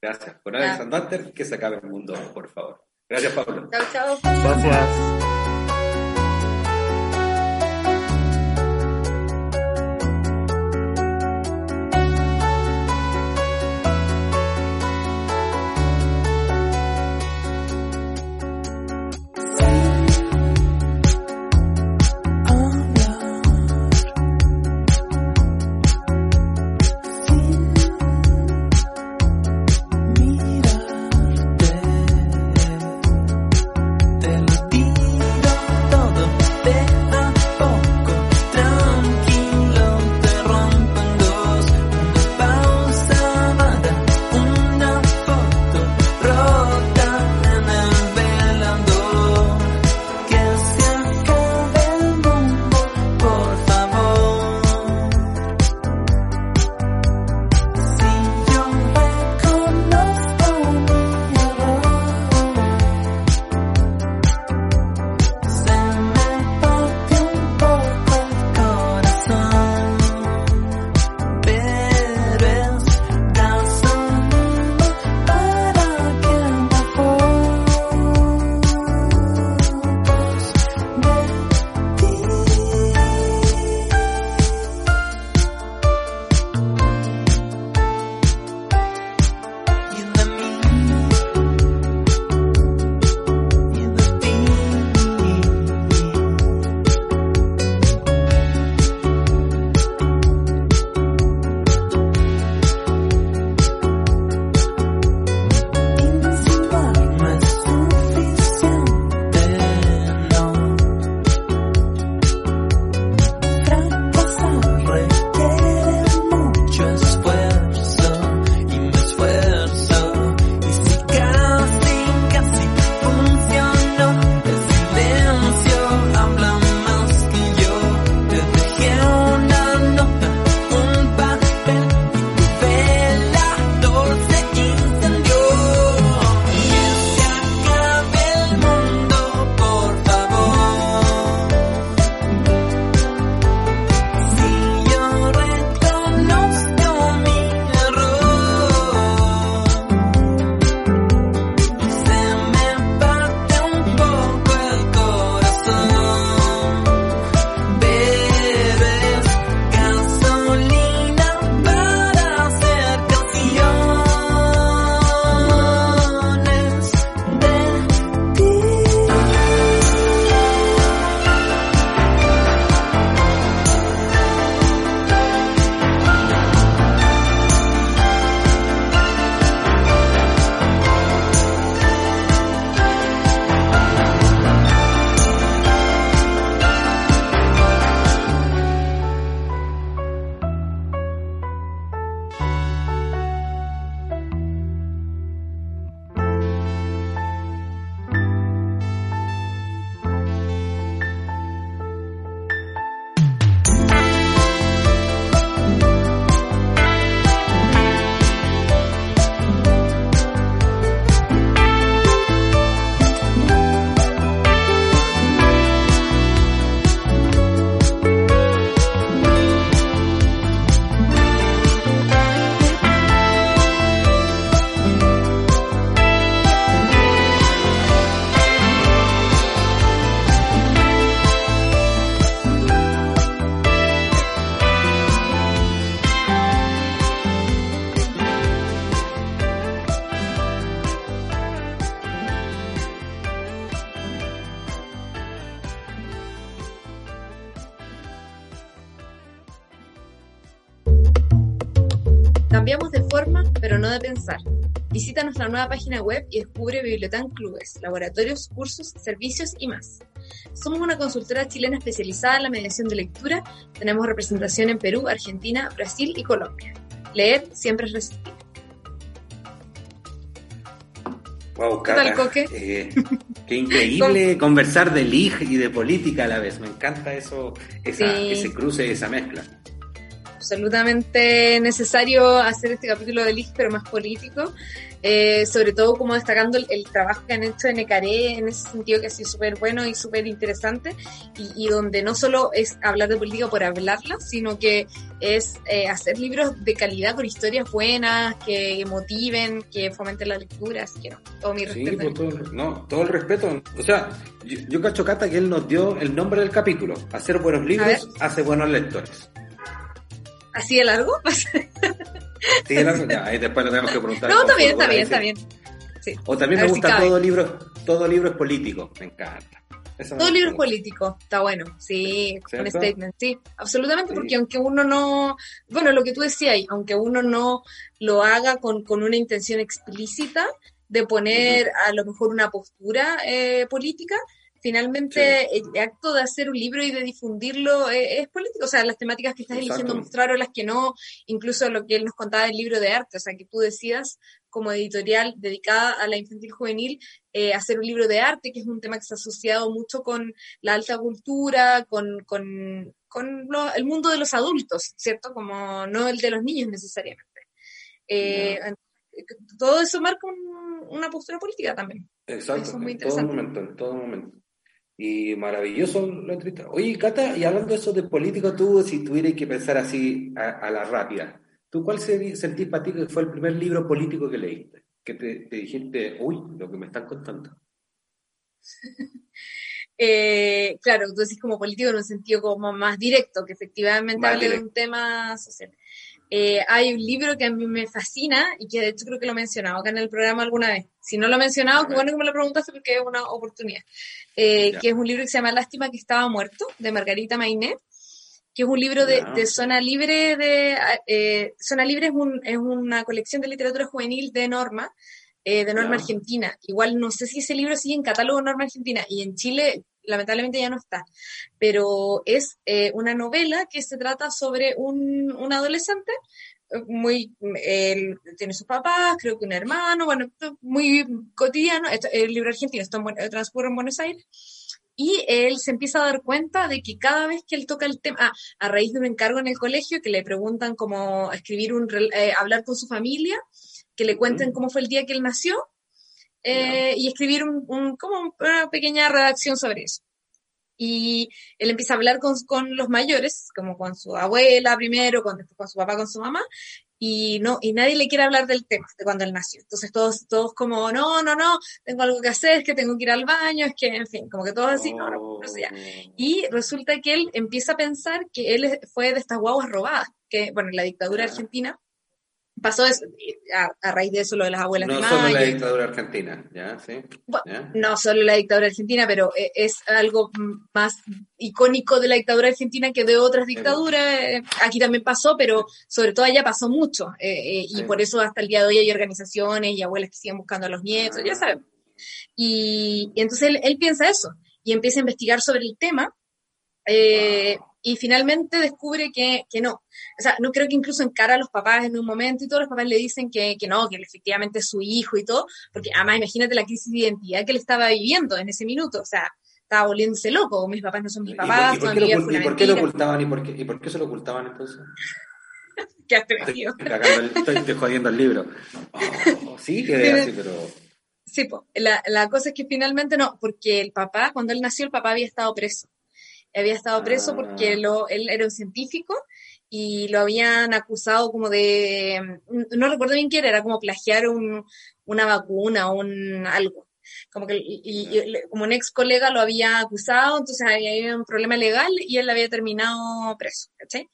Gracias. Con Alexander, que se acabe el mundo, por favor. Gracias, Pablo. Chao, chao. Gracias. Visita nuestra nueva página web y descubre Bibliotán Clubes, laboratorios, cursos, servicios y más. Somos una consultora chilena especializada en la mediación de lectura. Tenemos representación en Perú, Argentina, Brasil y Colombia. Leer siempre es resistir. Wow, ¿Qué tal, Coque? Eh, qué increíble conversar de LIG y de política a la vez. Me encanta eso, esa, Sí. ese cruce, esa mezcla. absolutamente necesario hacer este capítulo de LIG, pero más político, eh, sobre todo como destacando el, el trabajo que han hecho en Ecaré en ese sentido que ha sido súper bueno y súper interesante, y, y donde no solo es hablar de política por hablarla, sino que es eh, hacer libros de calidad con historias buenas, que motiven, que fomenten la lectura, así que no, todo mi Sí, respeto. pues, todo, no, todo el respeto. O sea, yo, yo cacho Cata que él nos dio el nombre del capítulo. Hacer buenos libros hace buenos lectores. ¿Así de largo? Sí, ahí después le tenemos que preguntar. no, está bien, está bien, está bien. Sí. O también me si gusta todo libro, todo libro es político. Me encanta. Eso Todo libro es político, está bueno, sí, un ¿Cierto? statement, sí, absolutamente, Sí. porque aunque uno no, bueno, lo que tú decías, aunque uno no lo haga con, con una intención explícita de poner a lo mejor una postura eh, política, finalmente el acto de hacer un libro y de difundirlo eh, es político, o sea, las temáticas que estás eligiendo mostrar o las que no, incluso lo que él nos contaba del libro de arte, o sea, que tú decidas como editorial dedicada a la infantil juvenil, eh, hacer un libro de arte, que es un tema que se ha asociado mucho con la alta cultura, con, con, con lo- el mundo de los adultos, ¿cierto? Como no el de los niños necesariamente. Eh, Todo eso marca un- una postura política también. Exacto, Eso es muy en todo momento, en todo momento. Y maravilloso lo entrevista. Oye, Cata, y hablando de eso de político, tú, si tuvieras que pensar así a, a la rápida, ¿tú cuál sentís para ti que fue el primer libro político que leíste? Que te, te dijiste, uy, lo que me están contando. Eh, claro, tú decís como político en un sentido como más directo, que efectivamente hable de un tema social. Eh, hay un libro que a mí me fascina y que de hecho creo que lo he mencionado acá en el programa alguna vez. Si no lo he mencionado, qué bueno que me lo preguntaste porque es una oportunidad. Eh, que es un libro que se llama Lástima que estaba muerto, de Margarita Mainé, que es un libro de, Zona Libre de... eh, Zona Libre es, un- es una colección de literatura juvenil de Norma, eh, de Norma. Argentina. Igual no sé si ese libro sigue en catálogo Norma Argentina y en Chile lamentablemente ya no está, pero es eh, una novela que se trata sobre un, un adolescente eh, muy, él tiene sus papás, creo que un hermano, bueno, muy cotidiano, el libro argentino en Buen- transcurre en Buenos Aires, y él se empieza a dar cuenta de que cada vez que él toca el tema, ah, a raíz de un encargo en el colegio, que le preguntan cómo escribir un, eh, hablar con su familia, que le cuenten Ujú. cómo fue el día que él nació, eh, y escribir un, un- como una pequeña redacción sobre eso. Y él empieza a hablar con, con los mayores, como con su abuela primero, con, con su papá, con su mamá, y no y nadie le quiere hablar del tema de cuando él nació. Entonces todos todos como, no, no, no, tengo algo que hacer, es que tengo que ir al baño, es que, en fin, como que todos así, no, no, no sé ya. Y resulta que él empieza a pensar que él fue de estas guaguas robadas, que, bueno, en la dictadura Ya. argentina pasó eso, a, a raíz de eso lo de las abuelas No de solo la dictadura argentina, ¿ya? ¿Sí? Bueno, ¿Ya? no solo la dictadura argentina, pero eh, es algo más icónico de la dictadura argentina que de otras dictaduras. Aquí también pasó, pero sobre todo allá pasó mucho. eh, eh, y por eso hasta el día de hoy hay organizaciones y abuelas que siguen buscando a los nietos, ya Ah. sabes. Y, y entonces él, él piensa eso y empieza a investigar sobre el tema. eh, Y finalmente descubre que, que no. O sea, no creo que incluso encara a los papás en un momento y todos los papás le dicen que, que no, que efectivamente es su hijo y todo, porque además imagínate la crisis de identidad que él estaba viviendo en ese minuto. O sea, estaba volviéndose loco. Mis papás no son mis ¿Y por- papás, y por, qué lo, y por qué lo ocultaban? ¿Y por qué, ¿Y por qué se lo ocultaban entonces? Qué atrevido. Estoy, estoy- jodiendo el libro. Oh, sí, que así, pero... Sí, po. La, la cosa es que finalmente no, porque el papá, cuando él nació, el papá había estado preso. Había estado preso Ah. porque lo, él era un científico y lo habían acusado como de, no recuerdo bien qué era, era como plagiar un, una vacuna o un algo. Como que y, y- como un ex colega lo había acusado, entonces había un problema legal y él había terminado preso, ¿cachai?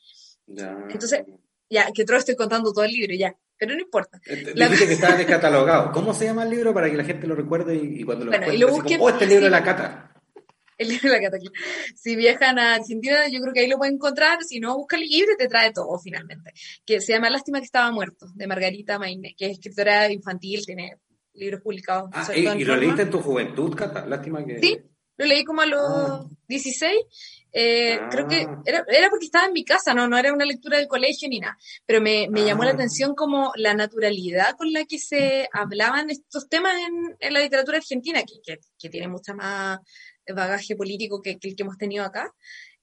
Ya. Entonces, Ya, que otro estoy contando todo el libro, ya, pero no importa. Eh, la- Dijiste que estaba descatalogado. ¿Cómo se llama el libro para que la gente lo recuerde y, y cuando lo Bueno, y lo así busquen como, oh, este libro de la cata. El libro de la Cata Si viajan a Argentina, yo creo que ahí lo pueden encontrar. Si no, busca el libro y te trae todo finalmente. Que se llama Lástima que estaba muerto, de Margarita Maine, que es escritora infantil, tiene libros publicados. Ah, ¿y, lo leíste en tu juventud, Cata? Lástima que... Sí, lo leí como a los 16. Ah. Eh, creo que ah. era, era, porque estaba en mi casa, no, no era una lectura del colegio ni nada, pero me, me llamó la atención como la naturalidad con la que se hablaban estos temas en, en la literatura argentina, que, que, que, tiene mucha más bagaje político que, el que hemos tenido acá,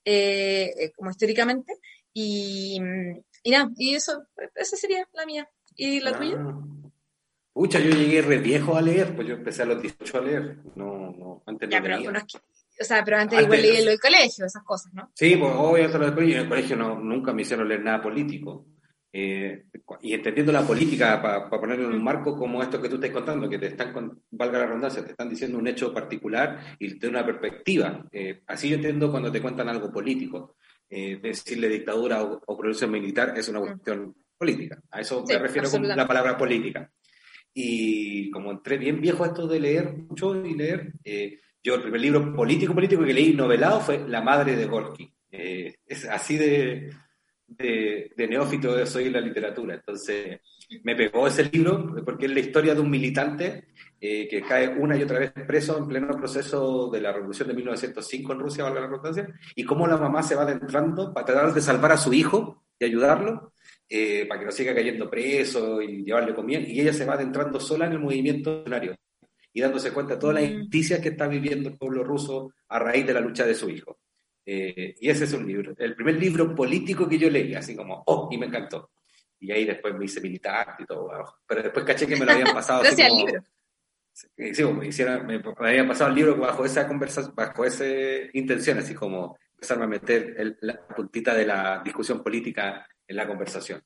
eh, eh, como históricamente. Y, y nada, y eso, esa sería la mía. ¿Y la tuya? Ah. Pucha, yo llegué re viejo a leer, pues yo empecé a los 18 a leer. No, no, antes ya, pero, o sea, pero antes, igual leí lo del colegio, esas cosas, ¿no? Sí, pues obviamente lo del colegio. En el colegio no, nunca me hicieron leer nada político. Eh, y entendiendo la política, para ponerlo en un marco como esto que tú estás contando, que te están, con, valga la redundancia, te están diciendo un hecho particular y de una perspectiva. Eh, así yo entiendo cuando te cuentan algo político. Eh, decirle dictadura o, o militar es una cuestión política. A eso me refiero con la palabra política. Y como entré bien viejo a esto de leer mucho y leer, yo el primer libro político político que leí novelado fue La madre de Gorky. es así de, de, de neófito soy en la literatura. Entonces me pegó ese libro porque es la historia de un militante eh, que cae una y otra vez preso en pleno proceso de la revolución de 1905 en Rusia, valga la redundancia, y cómo la mamá se va adentrando para tratar de salvar a su hijo y ayudarlo, eh, para que no siga cayendo preso y llevarle comida, y ella se va adentrando sola en el movimiento revolucionario y dándose cuenta de todas las mm. injusticias que está viviendo el pueblo ruso a raíz de la lucha de su hijo. Eh, y ese es un libro, el primer libro político que yo leí, así como, oh, y me encantó. Y ahí después me hice militar y todo. Pero después caché que me lo habían pasado. Gracias al libro. Sí, me, hiciera, me, habían pasado el libro bajo esa conversación, bajo esa intención, así como empezarme a meter la puntita de la discusión política en la conversación.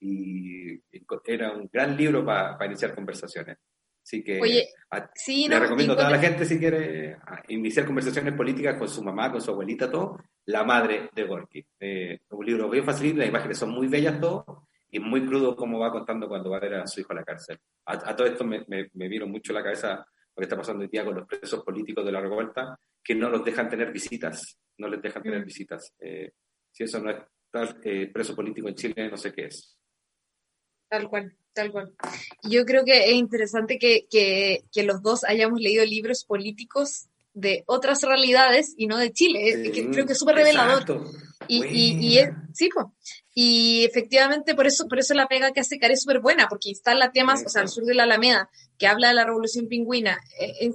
Y, era un gran libro para iniciar conversaciones. Así que Oye, le recomiendo a toda la gente si quiere iniciar conversaciones políticas con su mamá, con su abuelita, todo, La madre de Gorky. Eh, un libro bien fácil, las imágenes son muy bellas todo y muy crudo como va contando cuando va a ver a su hijo a la cárcel. A, todo esto me, me, vino mucho la cabeza lo que está pasando hoy día con los presos políticos de la revuelta, que no los dejan tener visitas, no les dejan tener mm. visitas. Eh, si eso no es eh, preso político en Chile, no sé qué es. Tal cual. Tal cual. Yo creo que es interesante que, que, que, los dos hayamos leído libros políticos de otras realidades y no de Chile. creo que es súper revelador. Y, y, y, sí, y efectivamente por eso, por eso la pega que hace Care es súper buena, porque instala temas, o sea, al sur de la Alameda, que habla de la revolución pingüina, eh,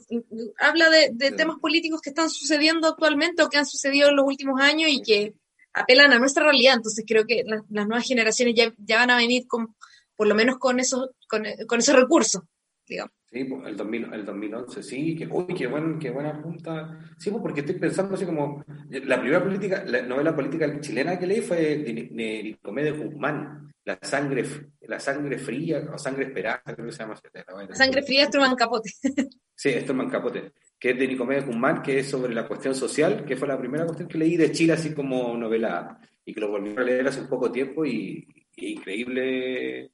habla de, de temas políticos que están sucediendo actualmente o que han sucedido en los últimos años y que apelan a nuestra realidad. Entonces creo que las nuevas generaciones ya, ya van a venir con por lo menos con esos, con, con esos recursos, digamos. Sí, pues, el, 2000, el 2011, sí, que, uy, qué, buen, qué buena punta. Sí, pues porque estoy pensando así como, la primera política, la novela política chilena que leí fue de, Nicomé de Guzmán, La sangre, la sangre fría, o sangre esperada, creo que se llama. La sangre fría es Truman Capote. sí, es Truman Capote, que es de Nicomé de Guzmán, que es sobre la cuestión social, que fue la primera cuestión que leí de Chile así como novela, y que lo volví a leer hace un poco tiempo y, y increíble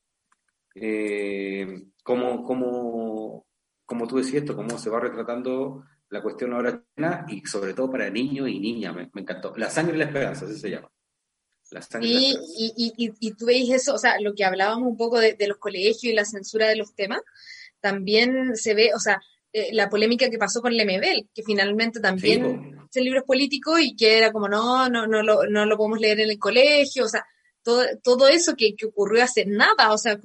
eh, cómo, cómo, como tú decías esto, cómo se va retratando la cuestión ahora y sobre todo para niños y niñas, me, encantó. La sangre y la esperanza, así se llama. La sangre y, y, y, y, tú veis eso, o sea, lo que hablábamos un poco de, los colegios y la censura de los temas, también se ve, o sea, eh, la polémica que pasó con Lemebel, que finalmente también ese libro es político y que era como, no, no, no, lo, no lo podemos leer en el colegio, o sea, todo, todo eso que, que ocurrió hace nada, o sea,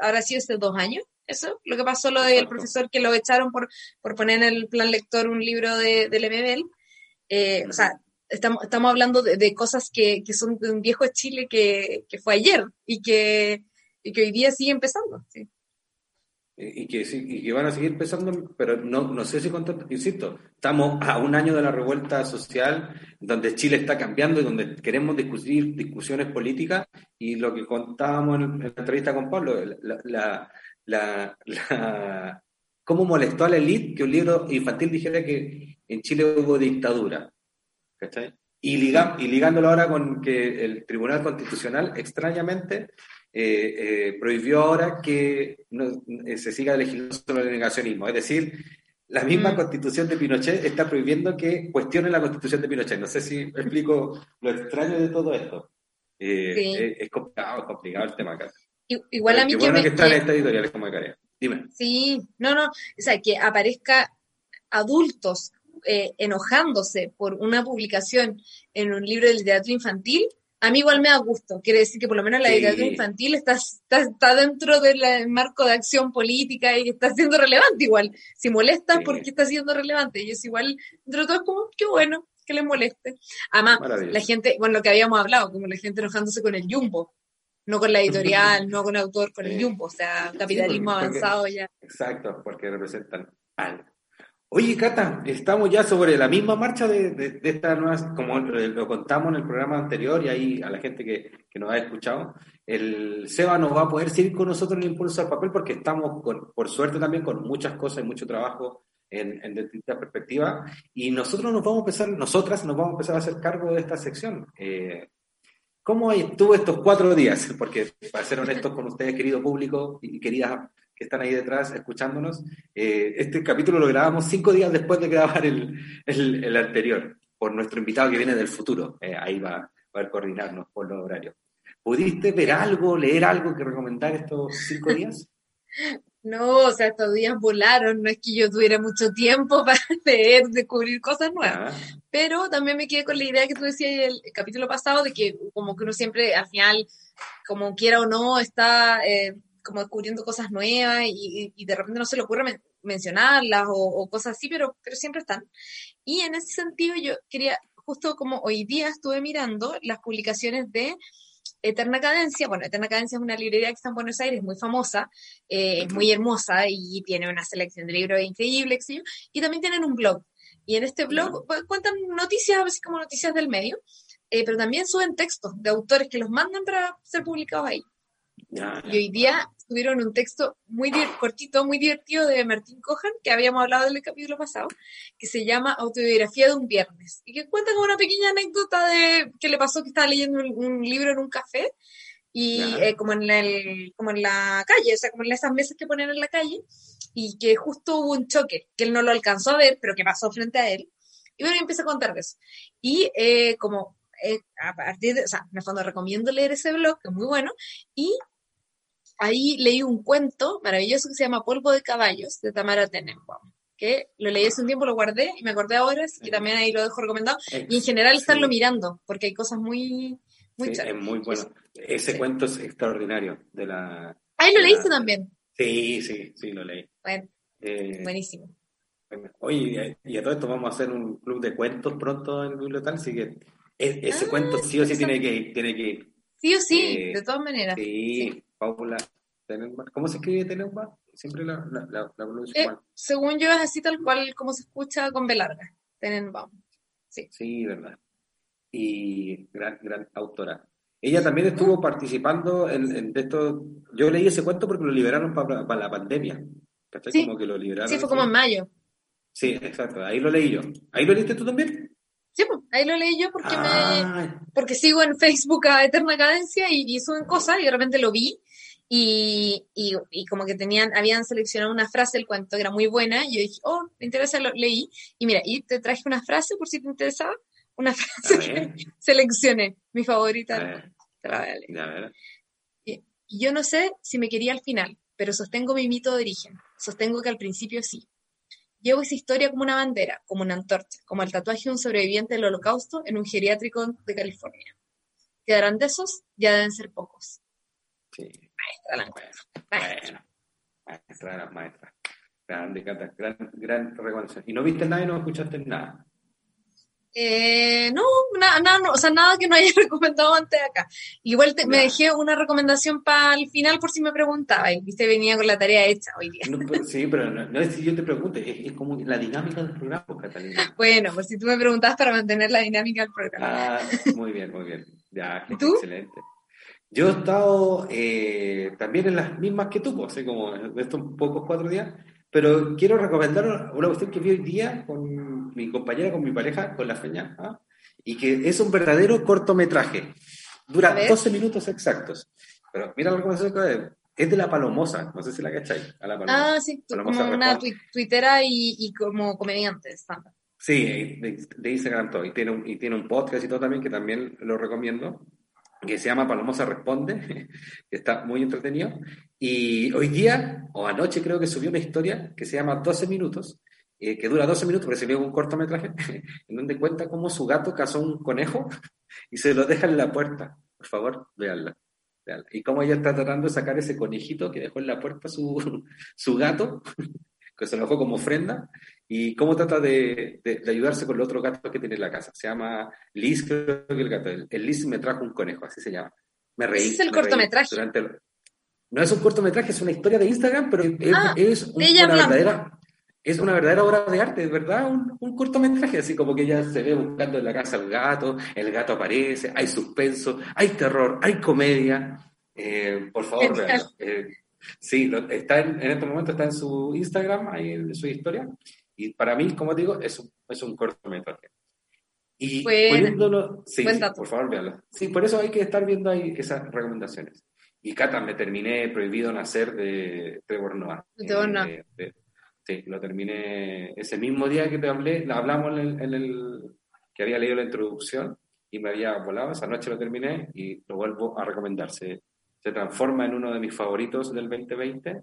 ahora sí hace dos años, eso, lo que pasó lo del profesor que lo echaron por, por poner en el plan lector un libro de, del MBL, eh, o sea, estamos, estamos hablando de, de cosas que, que, son de un viejo Chile que, que fue ayer y que, y que hoy día sigue empezando. ¿sí? Y que, y que van a seguir pesando, pero no, no sé si contento, insisto, estamos a un año de la revuelta social, donde Chile está cambiando y donde queremos discutir discusiones políticas, y lo que contábamos en, la entrevista con Pablo, la, la, la, cómo molestó a la élite que un libro infantil dijera que en Chile hubo dictadura. ¿cachai? Y, y ligándolo ahora con que el Tribunal Constitucional, extrañamente, eh, eh, prohibió ahora que no, eh, se siga legislando sobre el negacionismo. Es decir, la misma Mm. constitución de Pinochet está prohibiendo que cuestionen la constitución de Pinochet. No sé si explico lo extraño de todo esto. Eh, Sí. es, es complicado, es complicado el tema acá. Igual a mí Qué que bueno me... que está en que- esta editorial, es como de Carea. Dime. Sí, no, no, o sea, que aparezca adultos eh, enojándose por una publicación en un libro de literatura infantil, a mí igual me da gusto. Quiere decir que por lo menos la Sí. literatura infantil está, está, está dentro del marco de acción política y está siendo relevante igual. Si molesta, Sí. porque está siendo relevante? Y es igual, dentro de todo es como, qué bueno que les moleste. Además, la gente, bueno, lo que habíamos hablado, como la gente enojándose con el Jumbo, no con la editorial, no con el autor, con el. Jumbo, o sea, capitalismo porque- avanzado ya. Exacto, porque representan algo. Oye, Cata, estamos ya sobre la misma marcha de, de, esta nueva, como lo, contamos en el programa anterior y ahí a la gente que, que nos ha escuchado, el Seba no va a poder seguir con nosotros en Impulso al Papel porque estamos, con, por suerte también, con muchas cosas y mucho trabajo en, en distintas perspectivas y nosotros nos vamos a empezar, nosotras nos vamos a empezar a hacer cargo de esta sección. Eh, ¿Cómo estuvo estos cuatro días? Porque, para ser honestos con ustedes, querido público y queridas que están ahí detrás escuchándonos, eh, este capítulo lo grabamos cinco días después de grabar el, el, el anterior, por nuestro invitado que viene del futuro. Eh, ahí va, va a coordinarnos por los horarios. ¿Pudiste ver algo, leer algo que recomendar estos cinco días? No, o sea, estos días volaron, no es que yo tuviera mucho tiempo para leer, descubrir cosas nuevas, Ah, pero también me quedé con la idea que tú decías el, el capítulo pasado de que como que uno siempre al final, como quiera o no, está eh, como descubriendo cosas nuevas y, de repente no se le ocurre men- mencionarlas o, o cosas así, pero, pero siempre están. Y en ese sentido yo quería, justo como hoy día estuve mirando las publicaciones de Eterna Cadencia, bueno, Eterna Cadencia es una librería que está en Buenos Aires, muy famosa, eh, es muy hermosa y tiene una selección de libros increíble, yo, y también tienen un blog. Y en este blog pues, cuentan noticias, así como noticias del medio, eh, pero también suben textos de autores que los mandan para ser publicados ahí. Y hoy día tuvieron un texto muy cortito, muy divertido de Martín Cojan, que habíamos hablado en el capítulo pasado, que se llama Autobiografía de un viernes, y que cuenta como una pequeña anécdota de que le pasó que estaba leyendo un, un libro en un café, y eh, como, en el, como en la calle, o sea, como en esas mesas que ponen en la calle, y que justo hubo un choque, que él no lo alcanzó a ver, pero que pasó frente a él. Y bueno, empieza a contar de eso. Y eh, como eh, a partir de, o sea, en el fondo recomiendo leer ese blog, que es muy bueno, y ahí leí un cuento maravilloso que se llama Polvo de Caballos, de Tamara Tenenbaum, que lo leí hace un tiempo, lo guardé, y me acordé ahora, así que también ahí lo dejo recomendado, y en general estarlo Sí. mirando, porque hay cosas muy, muy Sí, es muy bueno. Ese Sí. cuento es extraordinario. De la... Ahí lo la- leíste también. Sí, sí, sí, lo leí. Bueno, Eh, buenísimo. Oye, y a todo esto vamos a hacer un club de cuentos pronto en Bibliotal, así que ese Ah, cuento sí o sí tiene que ir, tiene que ir. Sí o sí, Eh, de todas maneras. Sí, Paula Tenenbaum. ¿Cómo se escribe Tenenbaum? Siempre la, la, la, la pronuncio Eh, mal. según yo es así tal cual como se escucha con B larga. Tenenbaum. Sí, verdad. Y gran, gran autora. Ella también estuvo participando en, en de esto. Yo leí ese cuento porque lo liberaron para, la pandemia. ¿Cachai? Sí. Como que lo liberaron. Sí, fue como en mayo. Sí, exacto. Ahí lo leí yo. ¿Ahí lo leíste tú también? Sí, pues, ahí lo leí yo porque me, Ah, porque sigo en Facebook a Eterna Cadencia y, y suben cosas y de repente lo vi y, y, y como que tenían, habían seleccionado una frase del cuento que era muy buena y yo dije, oh, me interesa, lo leí y mira, y te traje una frase por si te interesaba, una frase que seleccioné, mi favorita, te la voy a leer. a ver. Y yo no sé si me quería al final, pero sostengo mi mito de origen, sostengo que al principio sí. Llevo esa historia como una bandera, como una antorcha, como el tatuaje de un sobreviviente del holocausto en un geriátrico de California. Quedarán de esos, ya deben ser pocos. Sí. Maestra la encuentro. Maestra. Bueno, maestra de las maestras. Grande, Cata, gran, gran recomendación. ¿Y no viste nada y no escuchaste nada? Eh, no, nada, nada, no, o sea, nada que no haya recomendado antes de acá. Igual te- me dejé una recomendación para el final por si me preguntaba. Y viste, venía con la tarea hecha hoy día. No, pero- sí, pero no, no es si yo te pregunte, es, es como la dinámica del programa, pues, Catalina. Bueno, por si tú me preguntabas para mantener la dinámica del programa. Ah, muy bien, muy bien. Ya, ¿Y tú? excelente. Yo he estado eh, también en las mismas que tú, pues, así como en estos pocos cuatro días, pero quiero recomendar una cuestión que vi hoy día con mi compañera, con mi pareja, con la feña, ¿ah? y que es un verdadero cortometraje. Dura ver. 12 minutos exactos. Pero mira recomendación que es. Es de la Palomosa, no sé si la cacháis. A la Palomosa. Ah, sí, Palomosa como una tui- tuitera y, y como comediante. Sí, de, de Instagram todo. Y tiene, un, y tiene un podcast y todo también que también lo recomiendo, que se llama Palomosa Responde, que está muy entretenido. Y hoy día, o anoche creo que subió una historia que se llama 12 minutos, eh, que dura 12 minutos, porque se un cortometraje, en donde cuenta cómo su gato cazó un conejo y se lo deja en la puerta. Por favor, véanla. véanla. Y cómo ella está tratando de sacar ese conejito que dejó en la puerta su, su gato, que se lo dejó como ofrenda, y cómo trata de, de- de ayudarse con los otros gatos que tiene en la casa. Se llama Liz, creo que el gato. El, el Liz me trajo un conejo, así se llama. Me reí. Ese es el cortometraje. el- No es un cortometraje, es una historia de Instagram, pero es, Ah, es un- una hablando. verdadera... Es una verdadera obra de arte, es verdad, un, un cortometraje, así como que ella se ve buscando en la casa al gato, el gato aparece, hay suspenso, hay terror, hay comedia. Eh, por favor. Eh, sí, lo- está en, en este momento está en su Instagram, ahí en su historia, y para mí, como digo, es un, es un cortometraje. Y poniéndolo, sí, sí, por favor, véanlo. Sí, por eso hay que estar viendo ahí esas recomendaciones. Y Cata, me terminé Prohibido Nacer de Trevor Noah. Trevor Noah. Eh, sí, lo terminé ese mismo día que te hablé, la hablamos en el, en el- que había leído la introducción y me había volado, esa noche lo terminé y lo vuelvo a recomendar. Se, se transforma en uno de mis favoritos del 2020.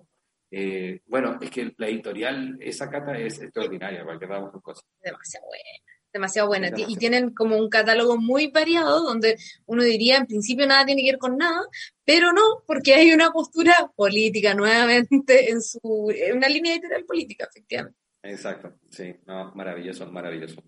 Eh, bueno, es que la editorial, esa Cata es extraordinaria, para que vamos con cosas. demasiado buena, demasiado buena. Ti- Y demasiado. tienen como un catálogo muy variado donde uno diría en principio nada tiene que ver con nada, pero no, porque hay una postura política nuevamente en su, en una línea editorial política, efectivamente. Exacto, sí, no, maravilloso, maravilloso.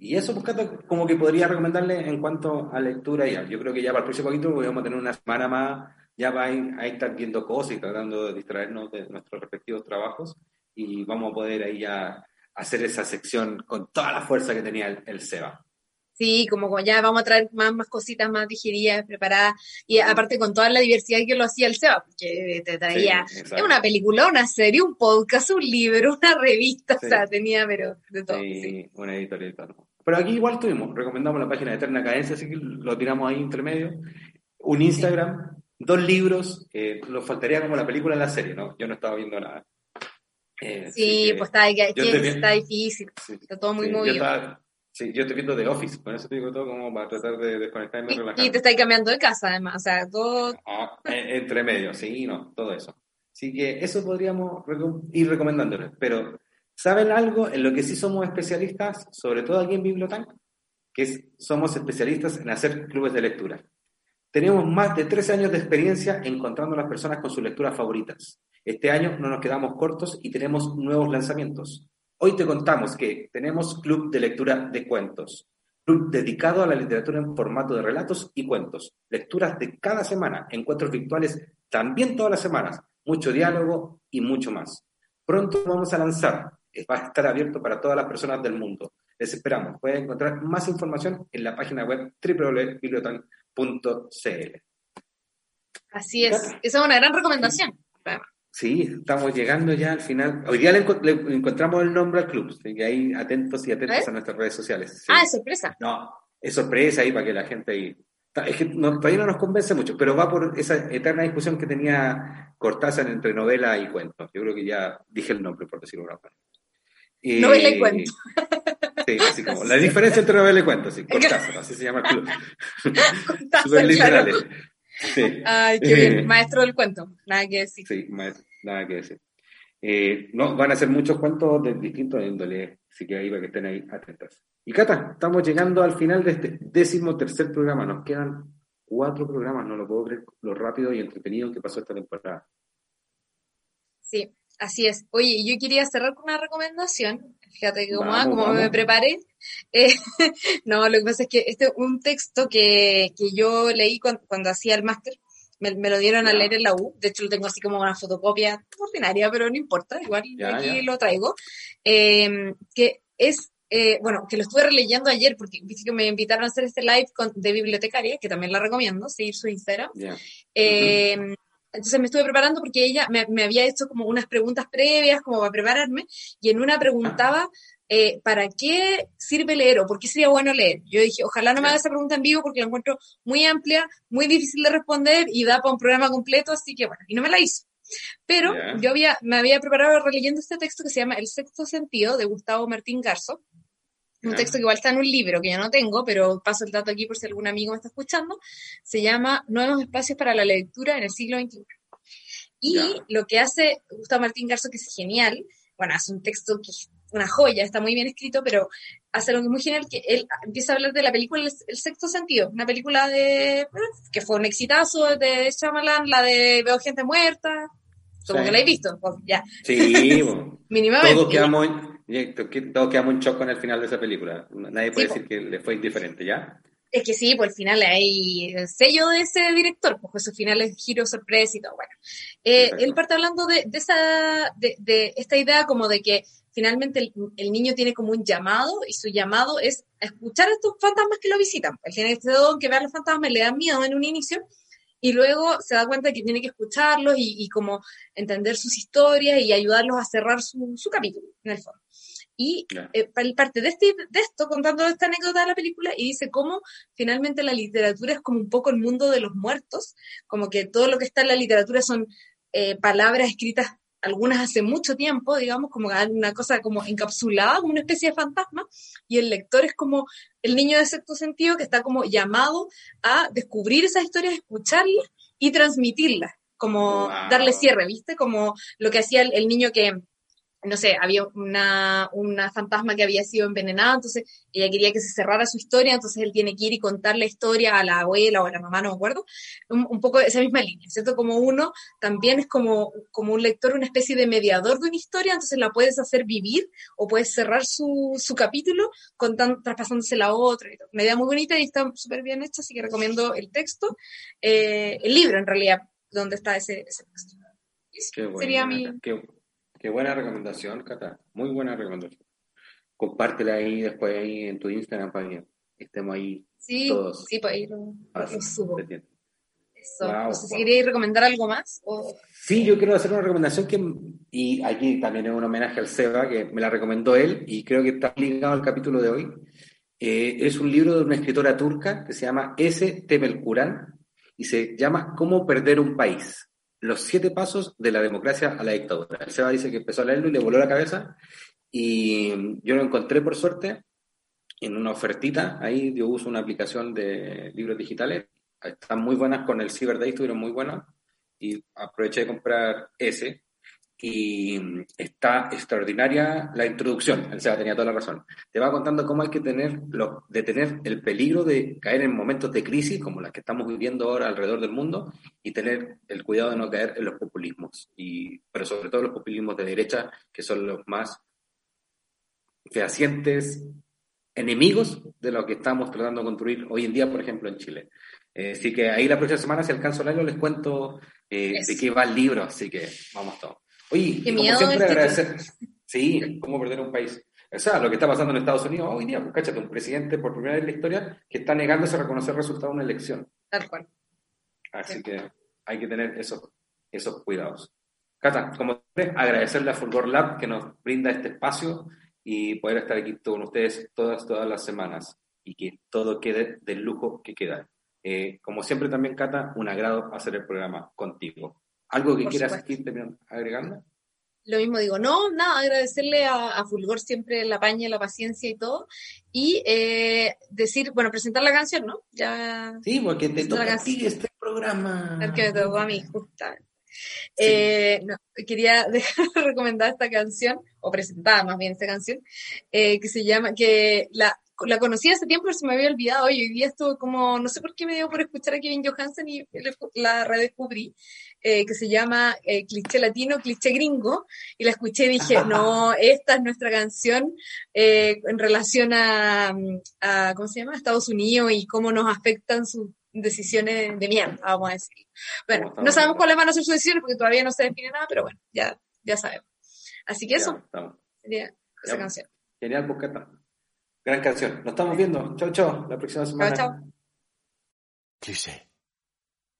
Y eso, pues, Cata, como que podría recomendarle en cuanto a lectura ya. Yo creo que ya para el próximo poquito vamos a tener una semana más, ya va a, estar viendo cosas y tratando de distraernos de nuestros respectivos trabajos y vamos a poder ahí ya hacer esa sección con toda la fuerza que tenía el, el Seba. Sí, como, ya vamos a traer más, más cositas más digeridas, preparadas, y aparte con toda la diversidad que lo hacía el Seba, porque te traía Sí, una película, una serie, un podcast, un libro, una revista, Sí. o sea, tenía, pero de todo. Sí, sí. una editorial. todo. Pero aquí igual tuvimos, recomendamos la página de Eterna Cadencia, así que lo tiramos ahí entre medio. Un Instagram, dos libros, eh, nos faltaría como la película y la serie, ¿no? Yo no estaba viendo nada. Eh, Sí, pues está, yo te está difícil, sí, está todo muy sí, yo movido. estaba- sí, yo estoy viendo The Office, con eso te digo todo como para tratar de desconectarme y Y, relajarme. y te estáis cambiando de casa, además, o sea, todo Ah, eh, entre medio, sí, no, todo eso. Así que eso podríamos ir recomendándoles. Pero, ¿saben algo en lo que sí somos especialistas, sobre todo aquí en Bibliotank? Que es, somos especialistas en hacer clubes de lectura. Tenemos más de 13 años de experiencia encontrando a las personas con sus lecturas favoritas. Este año no nos quedamos cortos y tenemos nuevos lanzamientos. Hoy te contamos que tenemos Club de Lectura de Cuentos, club dedicado a la literatura en formato de relatos y cuentos, lecturas de cada semana, encuentros virtuales también todas las semanas, mucho diálogo y mucho más. Pronto vamos a lanzar, va a estar abierto para todas las personas del mundo. Les esperamos. Pueden encontrar más información en la página web www.bibliotan.cl. así es. Esa es una gran recomendación. Sí, estamos llegando ya al final. Hoy día le, enco- le encontramos el nombre al club, que ahí atentos y atentos ¿Eh? a nuestras redes sociales. Sí. Ah, es sorpresa. No, es sorpresa ahí para que la gente ahí. Es que no- todavía no nos convence mucho, pero va por esa eterna discusión que tenía Cortázar entre novela y cuento. Yo creo que ya dije el nombre, por decirlo de una manera. Eh, Novela y cuento. Sí, así como la diferencia entre novela y cuento, sí, Cortázar, así se llama el club. Cortázar, claro. literales. Sí. Ay, qué Eh. bien. Maestro del cuento. Nada que decir. Sí, más, nada que decir. Eh, no, van a ser muchos cuentos de distintos índole, así que ahí para que estén ahí atentas. Y Cata, estamos llegando al final de este décimo tercer programa. Nos quedan cuatro programas, no lo puedo creer lo rápido y entretenido que pasó esta temporada. Sí, así es. Oye, yo quería cerrar con una recomendación. Fíjate que como, Vamos, ah, como vamos. me preparé. eh, no, lo que pasa es que este es un texto que, que yo leí cuando, cuando hacía el máster. Me, me lo dieron a leer en la U. De hecho, lo tengo así como una fotocopia ordinaria, pero no importa. Igual Ya, aquí lo traigo. Eh, que es, eh, bueno, que lo estuve releyendo ayer porque viste que me invitaron a hacer este live con- de bibliotecaria, que también la recomiendo, seguir su Instagram. Eh, entonces me estuve preparando porque ella me, me, había hecho como unas preguntas previas, como para prepararme, y en una preguntaba eh, ¿para qué sirve leer o por qué sería bueno leer? Yo dije, ojalá no me haga esa pregunta en vivo porque la encuentro muy amplia, muy difícil de responder y da para un programa completo, así que bueno, y no me la hizo. Pero yo había, me había preparado releyendo este texto que se llama El sexto sentido de Gustavo Martín Garzo. Un texto que igual está en un libro que yo no tengo, pero paso el dato aquí por si algún amigo me está escuchando. Se llama Nuevos espacios para la lectura en el siglo XXI. Y lo que hace Gustavo Martín Garzo, que es genial, bueno, hace un texto que una joya, está muy bien escrito, pero hace algo muy genial que él empieza a hablar de la película El, Sexto Sentido, una película de que fue un exitazo de Shyamalan, la de Veo gente muerta, como que la he visto, pues, ya. Sí, mínimamente. Todos quedamos, todos quedamos en shock con el final de esa película. Nadie puede decir que le fue indiferente, ¿ya? Es que sí, por el final hay el sello de ese director, pues su final es giro sorpresa y todo. Bueno, eh, él parte hablando de, de esa, de, de, esta idea como de que finalmente el, niño tiene como un llamado y su llamado es escuchar a estos fantasmas que lo visitan. El tiene este don que ver a los fantasmas le da miedo en un inicio y luego se da cuenta que tiene que escucharlos y, como entender sus historias y ayudarlos a cerrar su, su capítulo, en el fondo. Y eh, parte de, este, de esto, contando esta anécdota de la película, y dice cómo finalmente la literatura es como un poco el mundo de los muertos, como que todo lo que está en la literatura son eh, palabras escritas algunas hace mucho tiempo, digamos, como una cosa como encapsulada, como una especie de fantasma, y el lector es como el niño de sexto sentido que está como llamado a descubrir esas historias, escucharlas y transmitirlas, como darle cierre, ¿viste? Como lo que hacía el niño que no sé, había una, una fantasma que había sido envenenada, entonces ella quería que se cerrara su historia, entonces él tiene que ir y contar la historia a la abuela o a la mamá, no me acuerdo, un, un poco esa misma línea, ¿cierto? Como uno también es como, como un lector, una especie de mediador de una historia, entonces la puedes hacer vivir o puedes cerrar su, su capítulo contando, traspasándose la otra. Una idea muy bonita y está súper bien hecha, así que recomiendo el texto, eh, el libro en realidad, donde está ese, ese texto. Qué sería mi... Qué buena recomendación, Cata. Muy buena recomendación. Compártela ahí después ahí en tu Instagram para que estemos ahí sí, todos. Sí, para ir a subo. Eso. no sé si queréis recomendar algo más. Sí, yo quiero hacer una recomendación que, y aquí también es un homenaje al Seba, que me la recomendó él, y creo que está ligado al capítulo de hoy. Eh, es un libro de una escritora turca que se llama S. Temelkuran y se llama Cómo perder un país los siete pasos de la democracia a la dictadura. El Seba dice que empezó a leerlo y le voló la cabeza. Y yo lo encontré por suerte en una ofertita, ahí yo uso una aplicación de libros digitales, están muy buenas con el Cyber Day, estuvieron muy buenas. Y aproveché de comprar ese y está extraordinaria la introducción, el Seba tenía toda la razón. Te va contando cómo hay que tener, lo, detener el peligro de caer en momentos de crisis como las que estamos viviendo ahora alrededor del mundo y tener el cuidado de no caer en los populismos, y, pero sobre todo los populismos de derecha, que son los más fehacientes enemigos de lo que estamos tratando de construir hoy en día, por ejemplo, en Chile. Eh, así que ahí la próxima semana, si alcanzo a leerlo, les cuento eh, de qué va el libro, así que vamos todos. Oye, Qué como siempre agradecer. Sí, cómo perder un país. O sea, lo que está pasando en Estados Unidos hoy día, pues cáchate, un presidente por primera vez en la historia que está negándose a reconocer el resultado de una elección. Tal cual. Así que hay que tener esos, esos cuidados. Cata, como siempre, agradecerle a Fulgor Lab que nos brinda este espacio y poder estar aquí con ustedes todas, todas las semanas y que todo quede del lujo que queda. Eh, como siempre también, Cata, un agrado hacer el programa contigo. ¿Algo que quieras ir agregando? Lo mismo digo, no, nada, agradecerle a, Fulgor siempre la paña, la paciencia y todo. Y eh, decir, bueno, presentar la canción, ¿no? Ya. Sí, porque te toca a ti este programa. El que me tocó a mí, justamente. Eh, quería dejar recomendar esta canción, o presentar más bien esta canción, eh, que se llama, que la, la conocí hace tiempo, pero se me había olvidado. Hoy, hoy día estuvo como, no sé por qué me dio por escuchar a Kevin Johansen y la redescubrí, eh, que se llama eh, Cliché Latino, Cliché Gringo, y la escuché y dije, no, esta es nuestra canción eh, en relación a, a, ¿cómo se llama?, Estados Unidos y cómo nos afectan sus decisiones de mierda, vamos a decir. Bueno, no sabemos cuáles van a ser sus decisiones porque todavía no se define nada, pero bueno, ya, ya sabemos. Así que eso sería esa canción. Genial, Busqueta. Gran canción. Nos estamos viendo. Chao, chao. La próxima semana. Chao, chao. Cliché.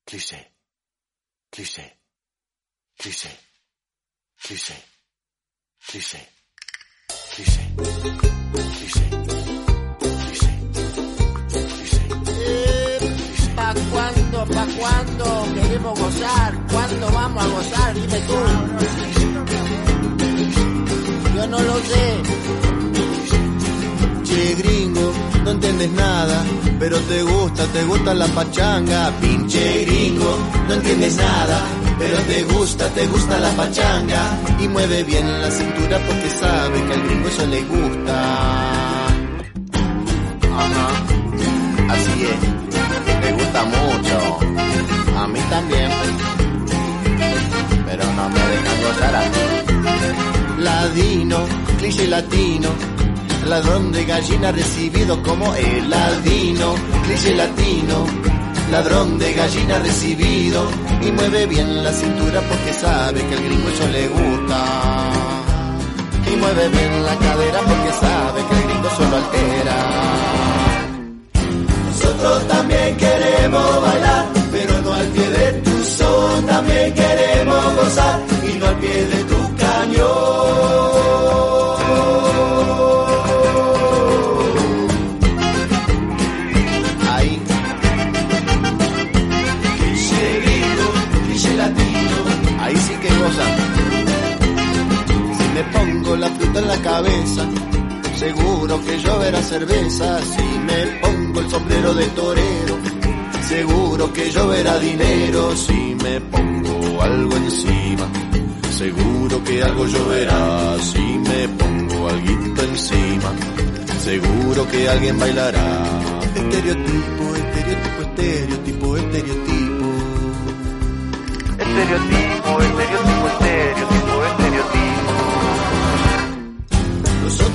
Cliché. Cliché. cliché, cliché, cliché, cliché, cliché, cliché, cliché. ¿Pa' cuándo, pa' cuándo queremos gozar? ¿Cuándo vamos a gozar? Dime tú. Yo no lo sé. Che gringo, no entiendes nada, pero te gusta, te gusta la pachanga. Pinche gringo, no entiendes nada, pero te gusta, te gusta la pachanga. Y mueve bien la cintura porque sabe que al gringo eso le gusta. Ajá, así es, le gusta mucho. A mí también, pero no me dejan gozar a mí. Ladino, cliché latino, ladrón de gallina recibido como el ladino, cliché latino, ladrón de gallina recibido y mueve bien la cintura porque sabe que al gringo eso le gusta. Y mueve bien la cadera porque sabe que el gringo solo altera. Nosotros también queremos bailar, pero no al pie de tu son, también queremos gozar y no al pie de tu cabeza, seguro que lloverá cerveza. Si me pongo el sombrero de torero, seguro que lloverá dinero. Si me pongo algo encima, seguro que algo lloverá. Si me pongo algo encima, seguro que alguien bailará. Estereotipo, estereotipo, estereotipo. Estereotipo, estereotipo, estereotipo, estereotipo.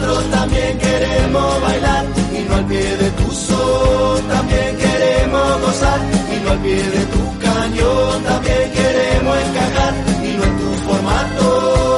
Nosotros también queremos bailar y no al pie de tu son, también queremos gozar y no al pie de tu cañón, también queremos encajar y no en tu formato.